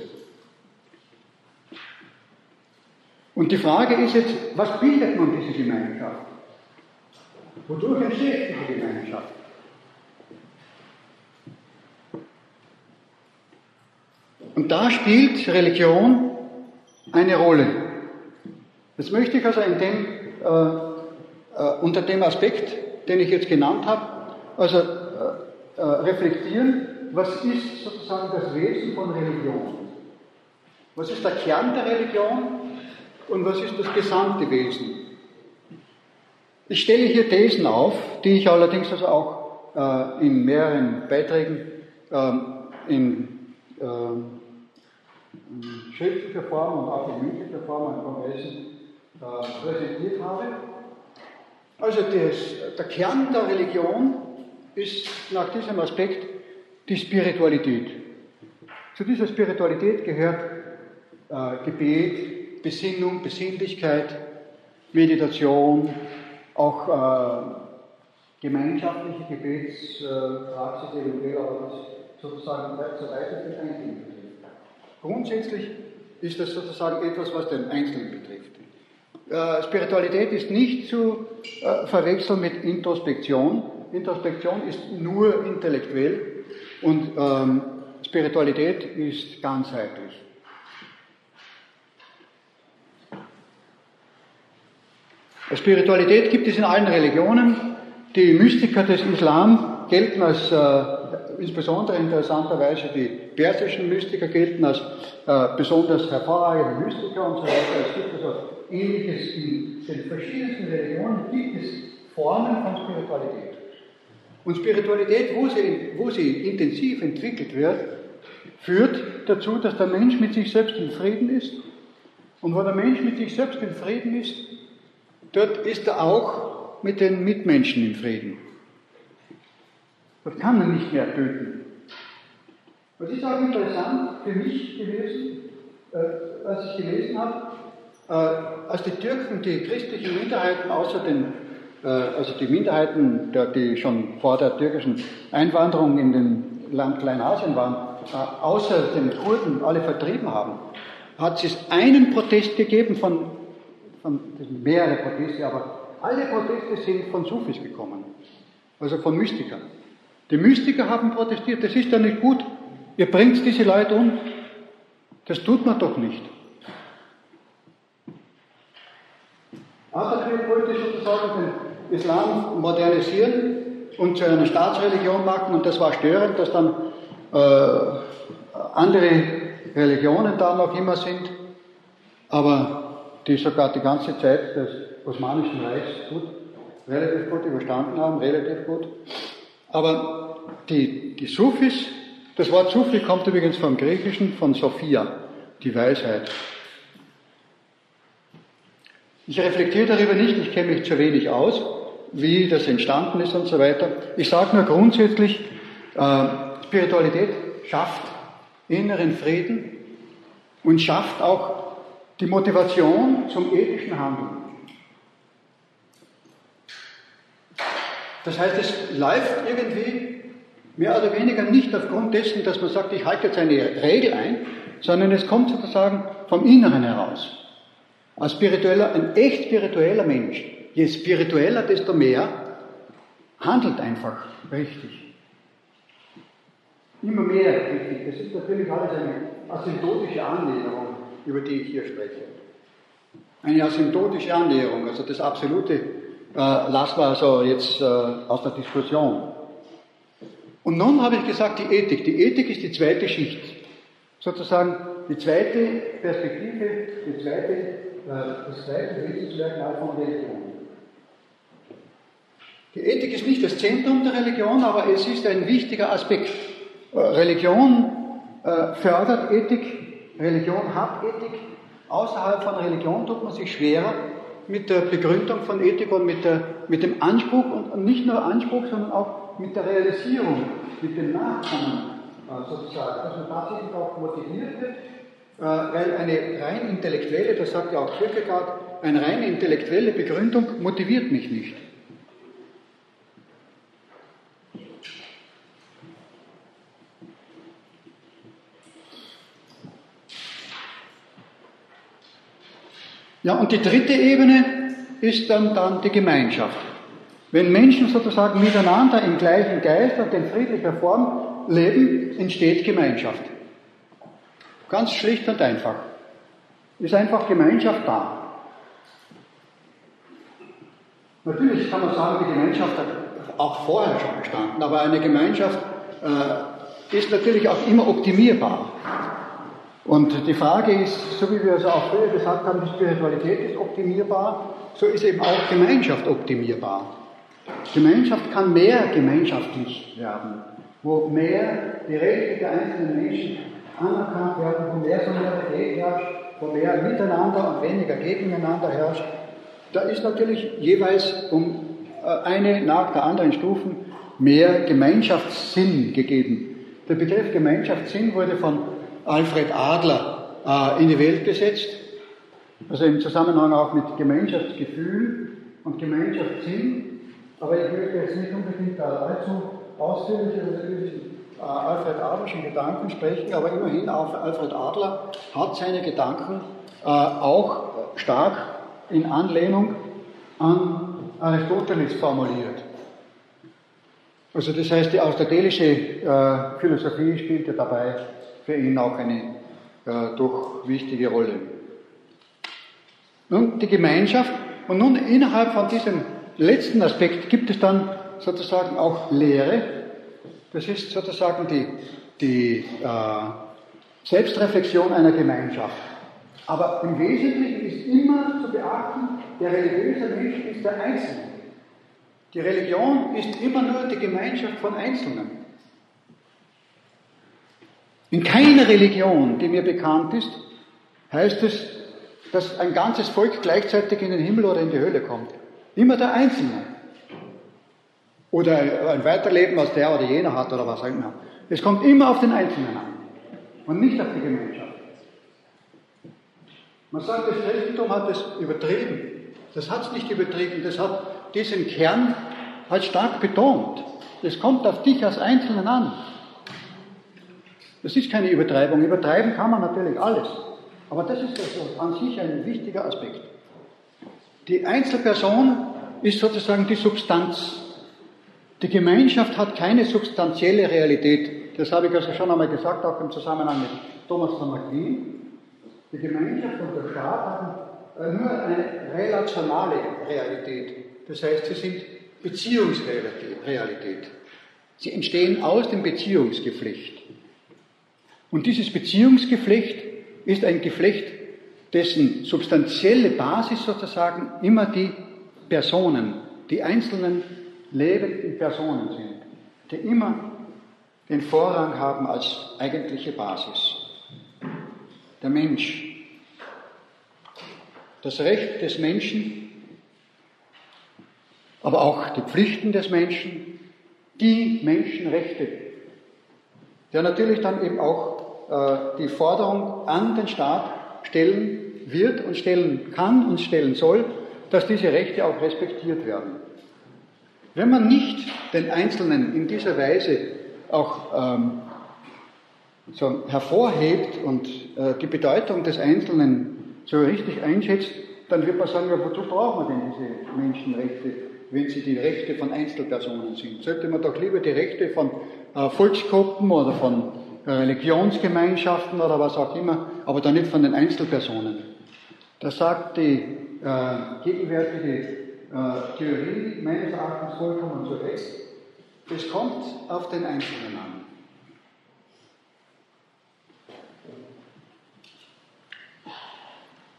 Und die Frage ist jetzt, was bildet man diese Gemeinschaft? Wodurch entsteht diese Gemeinschaft? Und da spielt Religion eine Rolle. Das möchte ich also dem, äh, äh, unter dem Aspekt, den ich jetzt genannt habe, also äh, äh, reflektieren, was ist sozusagen das Wesen von Religion? Was ist der Kern der Religion und was ist das gesamte Wesen? Ich stelle hier Thesen auf, die ich allerdings also auch äh, in mehreren Beiträgen ähm, in, ähm, in schriftlicher Form und auch in mündlicher Form an Kongressen äh, präsentiert habe. Also das, der Kern der Religion ist nach diesem Aspekt die Spiritualität. Zu dieser Spiritualität gehört äh, Gebet, Besinnung, Besinnlichkeit, Meditation, auch äh, gemeinschaftliche Gebetspraxis, äh, eventuell aber das sozusagen so weiter für Einzelnen. Grundsätzlich ist das sozusagen etwas, was den Einzelnen betrifft. Äh, Spiritualität ist nicht zu äh, verwechseln mit Introspektion. Introspektion ist nur intellektuell und ähm, Spiritualität ist ganzheitlich. Spiritualität gibt es in allen Religionen. Die Mystiker des Islam gelten als, äh, insbesondere interessanterweise die persischen Mystiker gelten als äh, besonders hervorragende Mystiker und so weiter. Es gibt also Ähnliches in den verschiedensten Religionen, gibt es Formen von Spiritualität. Und Spiritualität, wo sie, wo sie intensiv entwickelt wird, führt dazu, dass der Mensch mit sich selbst in Frieden ist. Und wo der Mensch mit sich selbst in Frieden ist, dort ist er auch mit den Mitmenschen in Frieden. Dort kann er nicht mehr töten. Das ist auch interessant für mich gewesen, äh, als ich gelesen habe, äh, als die Türken die christlichen Minderheiten außer den, äh, also die Minderheiten, die schon vor der türkischen Einwanderung in den Land Kleinasien waren, außer den Kurden alle vertrieben haben, hat es einen Protest gegeben von das sind mehrere Proteste, aber alle Proteste sind von Sufis gekommen, also von Mystikern. Die Mystiker haben protestiert, das ist ja nicht gut, ihr bringt diese Leute um, das tut man doch nicht. Atatürk wollte sozusagen den Islam modernisieren und zu einer Staatsreligion machen und das war störend, dass dann äh, andere Religionen da noch immer sind. Aber die sogar die ganze Zeit des Osmanischen Reichs gut, relativ gut überstanden haben, relativ gut. Aber die, die Sufis, das Wort Sufi kommt übrigens vom Griechischen, von Sophia, die Weisheit. Ich reflektiere darüber nicht, ich kenne mich zu wenig aus, wie das entstanden ist und so weiter. Ich sage nur grundsätzlich, äh, Spiritualität schafft inneren Frieden und schafft auch die Motivation zum ethischen Handeln. Das heißt, es läuft irgendwie mehr oder weniger nicht aufgrund dessen, dass man sagt, ich halte jetzt eine Regel ein, sondern es kommt sozusagen vom Inneren heraus. Ein spiritueller, ein echt spiritueller Mensch, je spiritueller, desto mehr handelt einfach richtig. Immer mehr richtig. Das ist natürlich alles eine asymptotische Annäherung über die ich hier spreche. Eine asymptotische Annäherung, also das Absolute äh, lassen wir also jetzt äh, aus der Diskussion. Und nun habe ich gesagt, die Ethik. Die Ethik ist die zweite Schicht. Sozusagen die zweite Perspektive, die zweite, äh, das zweite Wesensmerkmal von Religion. Die Ethik ist nicht das Zentrum der Religion, aber es ist ein wichtiger Aspekt. Äh, Religion äh, fördert Ethik, Religion hat Ethik. Außerhalb von Religion tut man sich schwerer mit der Begründung von Ethik und mit, der, mit dem Anspruch und nicht nur Anspruch, sondern auch mit der Realisierung, mit dem Nachkommen äh, sozusagen, dass man tatsächlich auch motiviert wird, äh, weil eine rein intellektuelle, das sagt ja auch Kierkegaard, eine rein intellektuelle Begründung motiviert mich nicht. Ja, und die dritte Ebene ist dann, dann die Gemeinschaft. Wenn Menschen sozusagen miteinander im gleichen Geist und in friedlicher Form leben, entsteht Gemeinschaft. Ganz schlicht und einfach. Ist einfach Gemeinschaft da. Natürlich kann man sagen, die Gemeinschaft hat auch vorher schon bestanden, aber eine Gemeinschaft äh, ist natürlich auch immer optimierbar. Und die Frage ist, so wie wir es auch früher gesagt haben, die Spiritualität ist optimierbar, so ist eben auch Gemeinschaft optimierbar. Gemeinschaft kann mehr gemeinschaftlich werden, wo mehr die Rechte der einzelnen Menschen anerkannt werden, wo mehr Solidarität herrscht, wo mehr Miteinander und weniger Gegeneinander herrscht. Da ist natürlich jeweils um eine nach der anderen Stufen mehr Gemeinschaftssinn gegeben. Der Begriff Gemeinschaftssinn wurde von Alfred Adler äh, in die Welt gesetzt, also im Zusammenhang auch mit Gemeinschaftsgefühl und Gemeinschaftssinn. Aber ich möchte jetzt nicht unbedingt da allzu ausführlich über diesen äh, Alfred Adlerschen Gedanken sprechen, aber immerhin Alfred Adler hat seine Gedanken äh, auch stark in Anlehnung an Aristoteles formuliert. Also das heißt, die aristotelische äh, Philosophie spielte dabei für ihn auch eine äh, doch wichtige Rolle. Nun die Gemeinschaft und nun innerhalb von diesem letzten Aspekt gibt es dann sozusagen auch Lehre. Das ist sozusagen die, die äh, Selbstreflexion einer Gemeinschaft. Aber im Wesentlichen ist immer zu beachten, der religiöse Mensch ist der Einzelne. Die Religion ist immer nur die Gemeinschaft von Einzelnen. In keiner Religion, die mir bekannt ist, heißt es, dass ein ganzes Volk gleichzeitig in den Himmel oder in die Hölle kommt. Immer der Einzelne. Oder ein Weiterleben, was der oder jener hat oder was auch immer. Es kommt immer auf den Einzelnen an und nicht auf die Gemeinschaft. Man sagt, das Christentum hat es übertrieben. Das hat es nicht übertrieben, das hat diesen Kern halt stark betont. Es kommt auf dich als Einzelnen an. Das ist keine Übertreibung. Übertreiben kann man natürlich alles. Aber das ist also an sich ein wichtiger Aspekt. Die Einzelperson ist sozusagen die Substanz. Die Gemeinschaft hat keine substanzielle Realität. Das habe ich also schon einmal gesagt, auch im Zusammenhang mit Thomas von Aquin. Die Gemeinschaft und der Staat haben äh, nur eine relationale Realität. Das heißt, sie sind Beziehungsrealität. Sie entstehen aus dem Beziehungsgeflecht. Und dieses Beziehungsgeflecht ist ein Geflecht, dessen substanzielle Basis sozusagen immer die Personen, die einzelnen lebenden Personen sind, die immer den Vorrang haben als eigentliche Basis der Mensch. Das Recht des Menschen, aber auch die Pflichten des Menschen, die Menschenrechte, der natürlich dann eben auch die Forderung an den Staat stellen wird und stellen kann und stellen soll, dass diese Rechte auch respektiert werden. Wenn man nicht den Einzelnen in dieser Weise auch ähm, so hervorhebt und äh, die Bedeutung des Einzelnen so richtig einschätzt, dann wird man sagen, ja, wozu brauchen wir denn diese Menschenrechte, wenn sie die Rechte von Einzelpersonen sind? Sollte man doch lieber die Rechte von äh, Volksgruppen oder von äh, Religionsgemeinschaften oder was auch immer, aber dann nicht von den Einzelpersonen. Da sagt die äh, gegenwärtige äh, Theorie meines Erachtens vollkommen zu Recht, es kommt auf den Einzelnen an.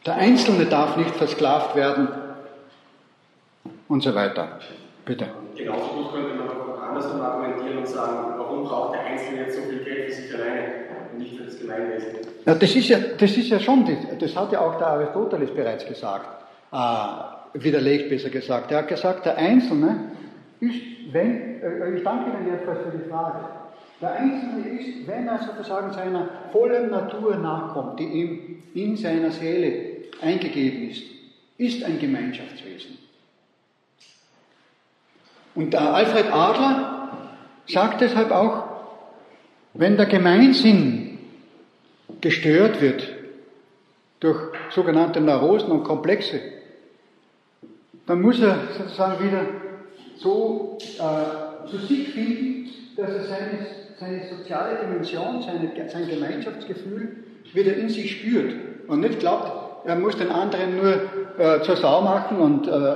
Der Einzelne darf nicht versklavt werden und so weiter. Bitte. Genauso könnte man andersrum argumentieren und sagen, warum braucht der Einzelne jetzt so viel Geld für sich alleine und nicht für das Gemeinwesen? Ja, das ist ja, das ist ja schon, das hat ja auch der Aristoteles bereits gesagt, äh, widerlegt besser gesagt. Er hat gesagt, der Einzelne ist, wenn, äh, ich danke Ihnen jedenfalls für die Frage, der Einzelne ist, wenn er sozusagen seiner vollen Natur nachkommt, die ihm in seiner Seele eingegeben ist, ist ein Gemeinschaftswesen. Und Alfred Adler sagt deshalb auch, wenn der Gemeinsinn gestört wird durch sogenannte Neurosen und Komplexe, dann muss er sozusagen wieder so äh, zu sich finden, dass er seine, seine soziale Dimension, seine, sein Gemeinschaftsgefühl wieder in sich spürt und nicht glaubt, er muss den anderen nur äh, zur Sau machen und äh,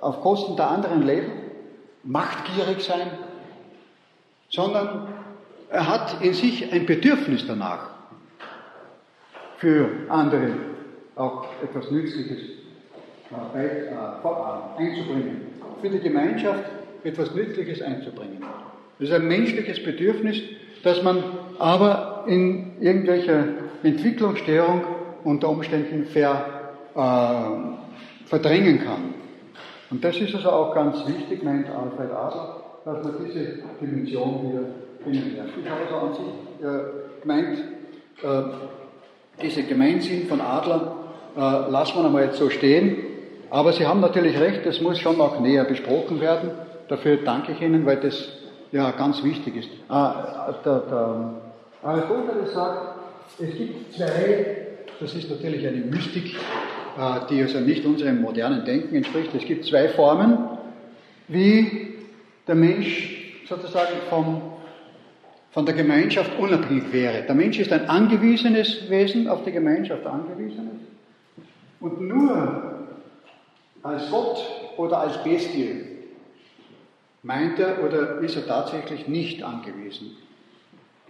auf Kosten der anderen leben, machtgierig sein, sondern er hat in sich ein Bedürfnis danach, für andere auch etwas Nützliches äh, einzubringen, für die Gemeinschaft etwas Nützliches einzubringen. Das ist ein menschliches Bedürfnis, das man aber in irgendwelcher Entwicklungsstörung unter Umständen ver, äh, verdrängen kann. Und das ist also auch ganz wichtig, meint Alfred Adler, dass man diese Dimension wieder kennenlernt. Ich habe also an sich äh, gemeint, äh, diese Gemeinsinn von Adler äh, lassen wir einmal jetzt so stehen. Aber Sie haben natürlich recht, das muss schon noch näher besprochen werden. Dafür danke ich Ihnen, weil das ja ganz wichtig ist. Ah, der, der Aristoteles sagt, es gibt zwei, das ist natürlich eine Mystik, die also nicht unserem modernen Denken entspricht. Es gibt zwei Formen, wie der Mensch sozusagen vom, von der Gemeinschaft unabhängig wäre. Der Mensch ist ein angewiesenes Wesen, auf die Gemeinschaft angewiesenes. Und nur als Gott oder als Bestie meint er oder ist er tatsächlich nicht angewiesen.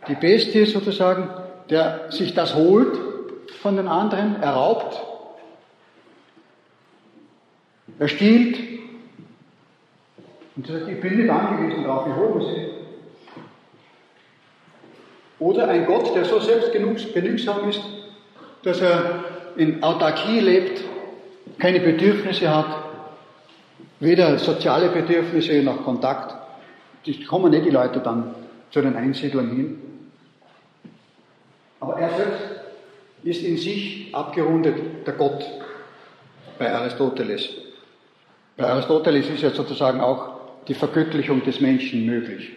Die Bestie sozusagen, der sich das holt von den anderen, erraubt, er stiehlt und sagt, ich bin nicht angewiesen darauf, ich hole sie. Oder ein Gott, der so selbstgenügsam ist, dass er in Autarkie lebt, keine Bedürfnisse hat, weder soziale Bedürfnisse noch Kontakt. Die kommen nicht die Leute dann zu den Einsiedlern hin. Aber er selbst ist in sich abgerundet der Gott bei Aristoteles. Bei Aristoteles ist ja sozusagen auch die Vergöttlichung des Menschen möglich.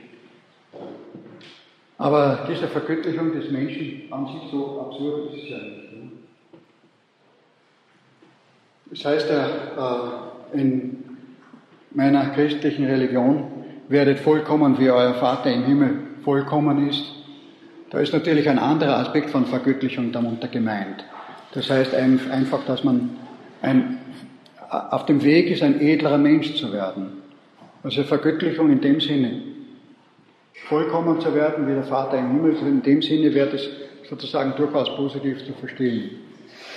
Aber diese Vergöttlichung des Menschen an sich so absurd ist es ja nicht. Ne? Das heißt ja äh, in meiner christlichen Religion, werdet vollkommen, wie euer Vater im Himmel vollkommen ist. Da ist natürlich ein anderer Aspekt von Vergöttlichung darunter gemeint. Das heißt einfach, dass man ein, auf dem Weg ist, ein edlerer Mensch zu werden. Also Vergöttlichung in dem Sinne, vollkommen zu werden wie der Vater im Himmel, in dem Sinne wäre das sozusagen durchaus positiv zu verstehen.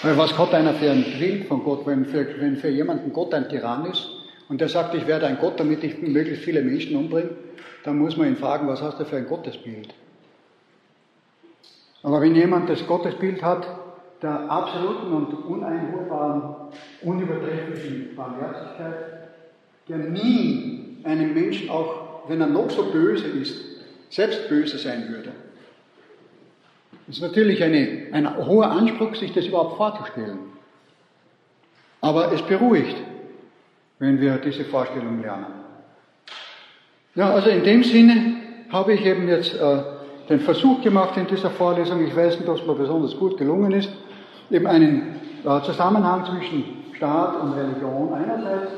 Weil was hat einer für ein Bild von Gott, wenn für, wenn für jemanden Gott ein Tyrann ist und der sagt, ich werde ein Gott, damit ich möglichst viele Menschen umbringe, dann muss man ihn fragen, was hast du für ein Gottesbild? Aber wenn jemand das Gottesbild hat, der absoluten und uneinholbaren, unübertrefflichen Barmherzigkeit, der nie einem Menschen, auch wenn er noch so böse ist, selbst böse sein würde, das ist natürlich eine, ein hoher Anspruch, sich das überhaupt vorzustellen. Aber es beruhigt, wenn wir diese Vorstellung lernen. Ja, also in dem Sinne habe ich eben jetzt äh, den Versuch gemacht in dieser Vorlesung, ich weiß nicht, ob es mir besonders gut gelungen ist, eben einen äh, Zusammenhang zwischen Staat und Religion einerseits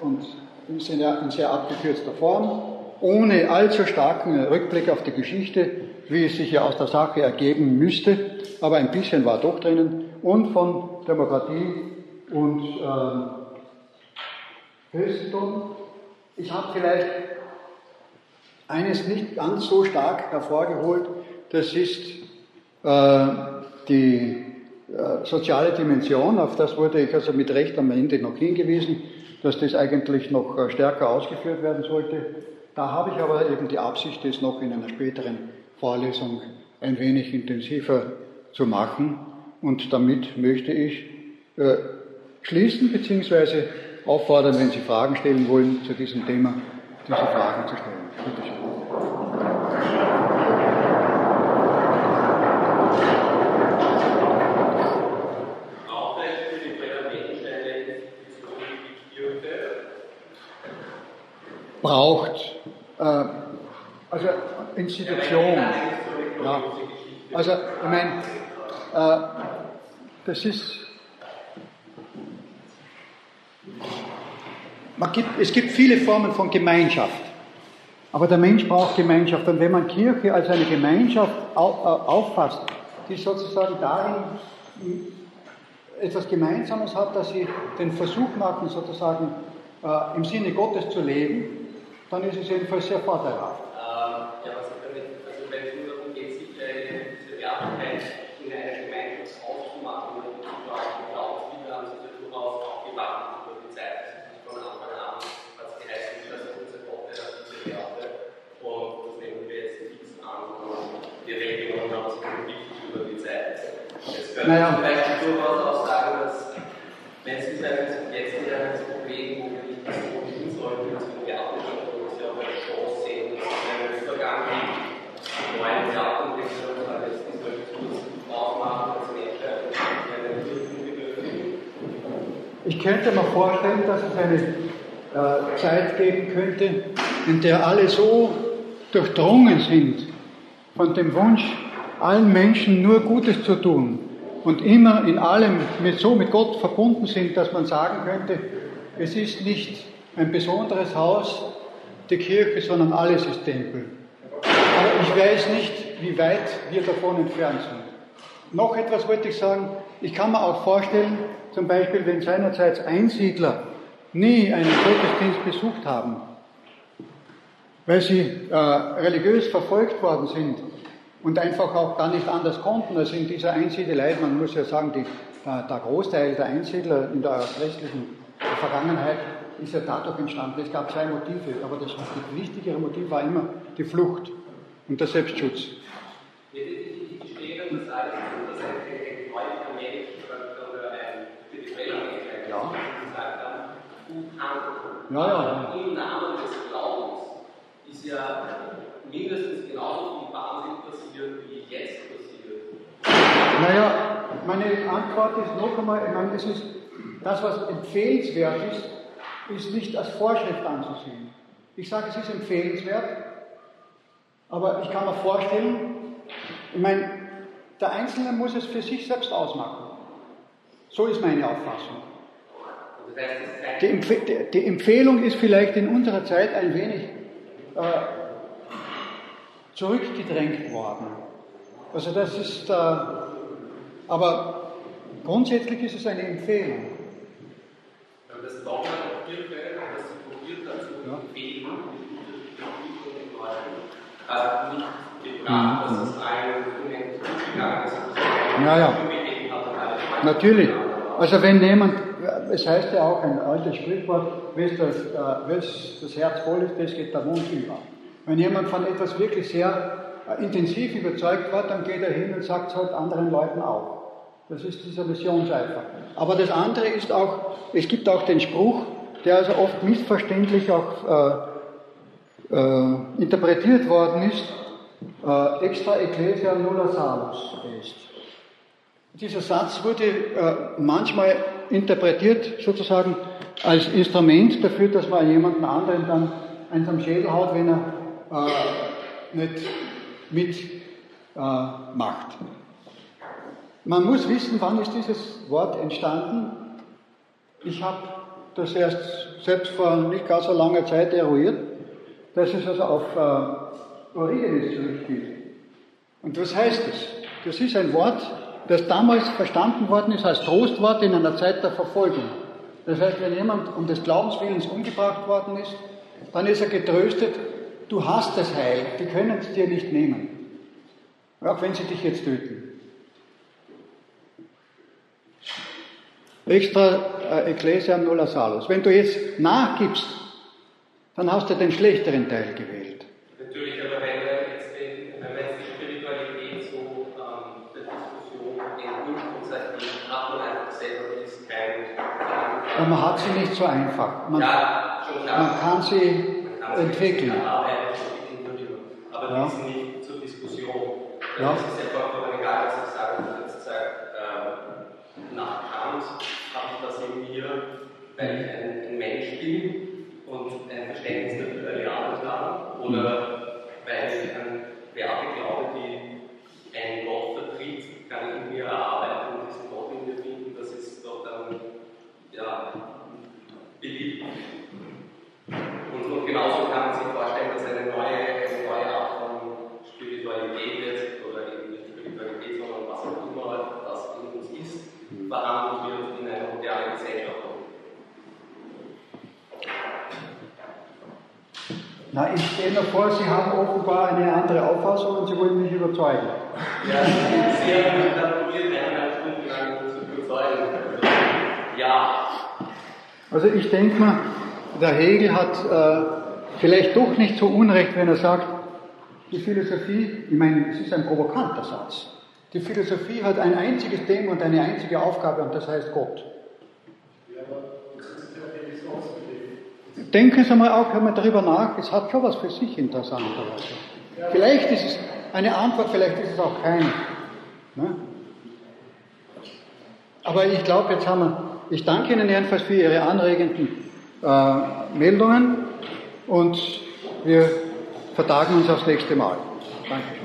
und in sehr, in sehr abgekürzter Form, ohne allzu starken Rückblick auf die Geschichte wie es sich ja aus der Sache ergeben müsste, aber ein bisschen war doch drinnen, und von Demokratie und äh, Christentum. Ich habe vielleicht eines nicht ganz so stark hervorgeholt, das ist äh, die soziale Dimension, auf das wurde ich also mit Recht am Ende noch hingewiesen, dass das eigentlich noch äh, stärker ausgeführt werden sollte. Da habe ich aber eben die Absicht, das noch in einer späteren Vorlesung ein wenig intensiver zu machen. Und damit möchte ich äh, schließen bzw. auffordern, wenn Sie Fragen stellen wollen zu diesem Thema, diese Fragen zu stellen. Bitte schön. Braucht. Äh, also Institution. Ja. Also, ich meine, äh, das ist. Gibt, es gibt viele Formen von Gemeinschaft. Aber der Mensch braucht Gemeinschaft. Und wenn man Kirche als eine Gemeinschaft äh, auffasst, die sozusagen darin etwas Gemeinsames hat, dass sie den Versuch machen, sozusagen äh, im Sinne Gottes zu leben, dann ist es jedenfalls sehr vorteilhaft. naja. vielleicht durchaus auch sagen, dass Wenn es ist ein, jetzt ein Problem, wo wir nicht so hin sollten, dass wir Theater uns ja auch eine Chance sehen, dass es einen Übergang gibt, neuen die soll ich kurz aufmachen, als ich könnte mir vorstellen, dass es eine äh, Zeit geben könnte, in der alle so durchdrungen sind von dem Wunsch, allen Menschen nur Gutes zu tun und immer in allem mit, so mit Gott verbunden sind, dass man sagen könnte, es ist nicht ein besonderes Haus, die Kirche, sondern alles ist Tempel. Ich weiß nicht, wie weit wir davon entfernt sind. Noch etwas wollte ich sagen. Ich kann mir auch vorstellen, zum Beispiel, wenn seinerzeit Einsiedler nie einen Gottesdienst besucht haben, weil sie äh, religiös verfolgt worden sind und einfach auch gar nicht anders konnten als in dieser Einsiedelei. Man muss ja sagen, die, der, der Großteil der Einsiedler in der restlichen Vergangenheit ist ja dadurch entstanden. Es gab zwei Motive, aber das, das wichtigere Motiv war immer die Flucht und der Selbstschutz. Ja. Ja, ja. Im Namen des Glaubens ist ja mindestens genauso viel Wahnsinn passiert, wie jetzt passiert. Naja, meine Antwort ist noch einmal, ich meine, das ist das, was empfehlenswert ist, ist nicht als Vorschrift anzusehen. Ich sage, es ist empfehlenswert, aber ich kann mir vorstellen, ich meine, der Einzelne muss es für sich selbst ausmachen. So ist meine Auffassung. Die, Empf die Empfehlung ist vielleicht in unserer Zeit ein wenig äh, zurückgedrängt worden. Also das ist, äh, aber grundsätzlich ist es eine Empfehlung. Aber das Dogma der Kirche, das probiert dazu ja. empfehlen, hat nicht gebracht, dass es ja. Natürlich. Also wenn jemand, es heißt ja auch ein altes Sprichwort, wenn das, äh, das Herz voll ist, das geht der Mund über. Wenn jemand von etwas wirklich sehr äh, intensiv überzeugt wird, dann geht er hin und sagt es halt anderen Leuten auch. Das ist dieser Missionseifer. Aber das andere ist auch, es gibt auch den Spruch, der also oft missverständlich auch äh, interpretiert worden ist, äh, extra ecclesia nulla salus ist. Dieser Satz wurde äh, manchmal interpretiert sozusagen als Instrument dafür, dass man jemanden anderen dann eins am Schädel haut, wenn er äh, nicht mitmacht. Äh, Man muss wissen, wann ist dieses Wort entstanden. Ich habe das erst selbst vor nicht gar so langer Zeit eruiert, dass es also auf äh, Origenes zurückgeht. Und was heißt das? Das ist ein Wort, das damals verstanden worden ist als Trostwort in einer Zeit der Verfolgung. Das heißt, wenn jemand um des Glaubenswillens umgebracht worden ist, dann ist er getröstet, du hast das Heil, die können es dir nicht nehmen. Auch wenn sie dich jetzt töten. Extra äh, Ecclesia nulla salus. Wenn du jetzt nachgibst, dann hast du den schlechteren Teil gewählt. Natürlich, aber wenn wir jetzt, wenn wir jetzt die Spiritualität so ähm, der Diskussion den Ursprung sagt, hat man einfach selber ist kein. Aber man hat sie nicht so einfach. Man, ja, schon klar. man kann sie man kann entwickeln. Sie aber ja. die sind nicht zur Diskussion. Ja. Das ist einfach nur eine Gabe, dass ich sage, jetzt sage, äh, nach Kant habe ich das in mir, weil ich ein, ein Mensch bin und ein Verständnis dafür erlernt habe, oder weil ich an Werte glaube, die einen Gott vertritt, kann ich in mir erarbeiten und diesen Gott in mir finden, das ist doch dann ja, beliebt. Und, und genauso kann man sich vorstellen, dass eine neue, eine neue Art von Spiritualität jetzt, oder eben nicht Spiritualität, sondern was auch immer das in uns ist, behandelt wird in einer modernen Gesellschaft. Na, ich stelle mir vor, Sie haben offenbar eine andere Auffassung und Sie wollen mich überzeugen. Ja, sehr gut, probiert lang zu überzeugen. Ja. Also ich denke mal, der Hegel hat äh, vielleicht doch nicht so unrecht, wenn er sagt, die Philosophie, ich meine, es ist ein provokanter Satz. Die Philosophie hat ein einziges Thema und eine einzige Aufgabe und das heißt Gott. Denken Sie mal auch einmal darüber nach, es hat schon was für sich interessanterweise. Vielleicht ist es eine Antwort, vielleicht ist es auch keine. Ne? Aber ich glaube, jetzt haben wir, ich danke Ihnen jedenfalls für Ihre anregenden äh, Meldungen und wir vertagen uns aufs nächste Mal. Danke.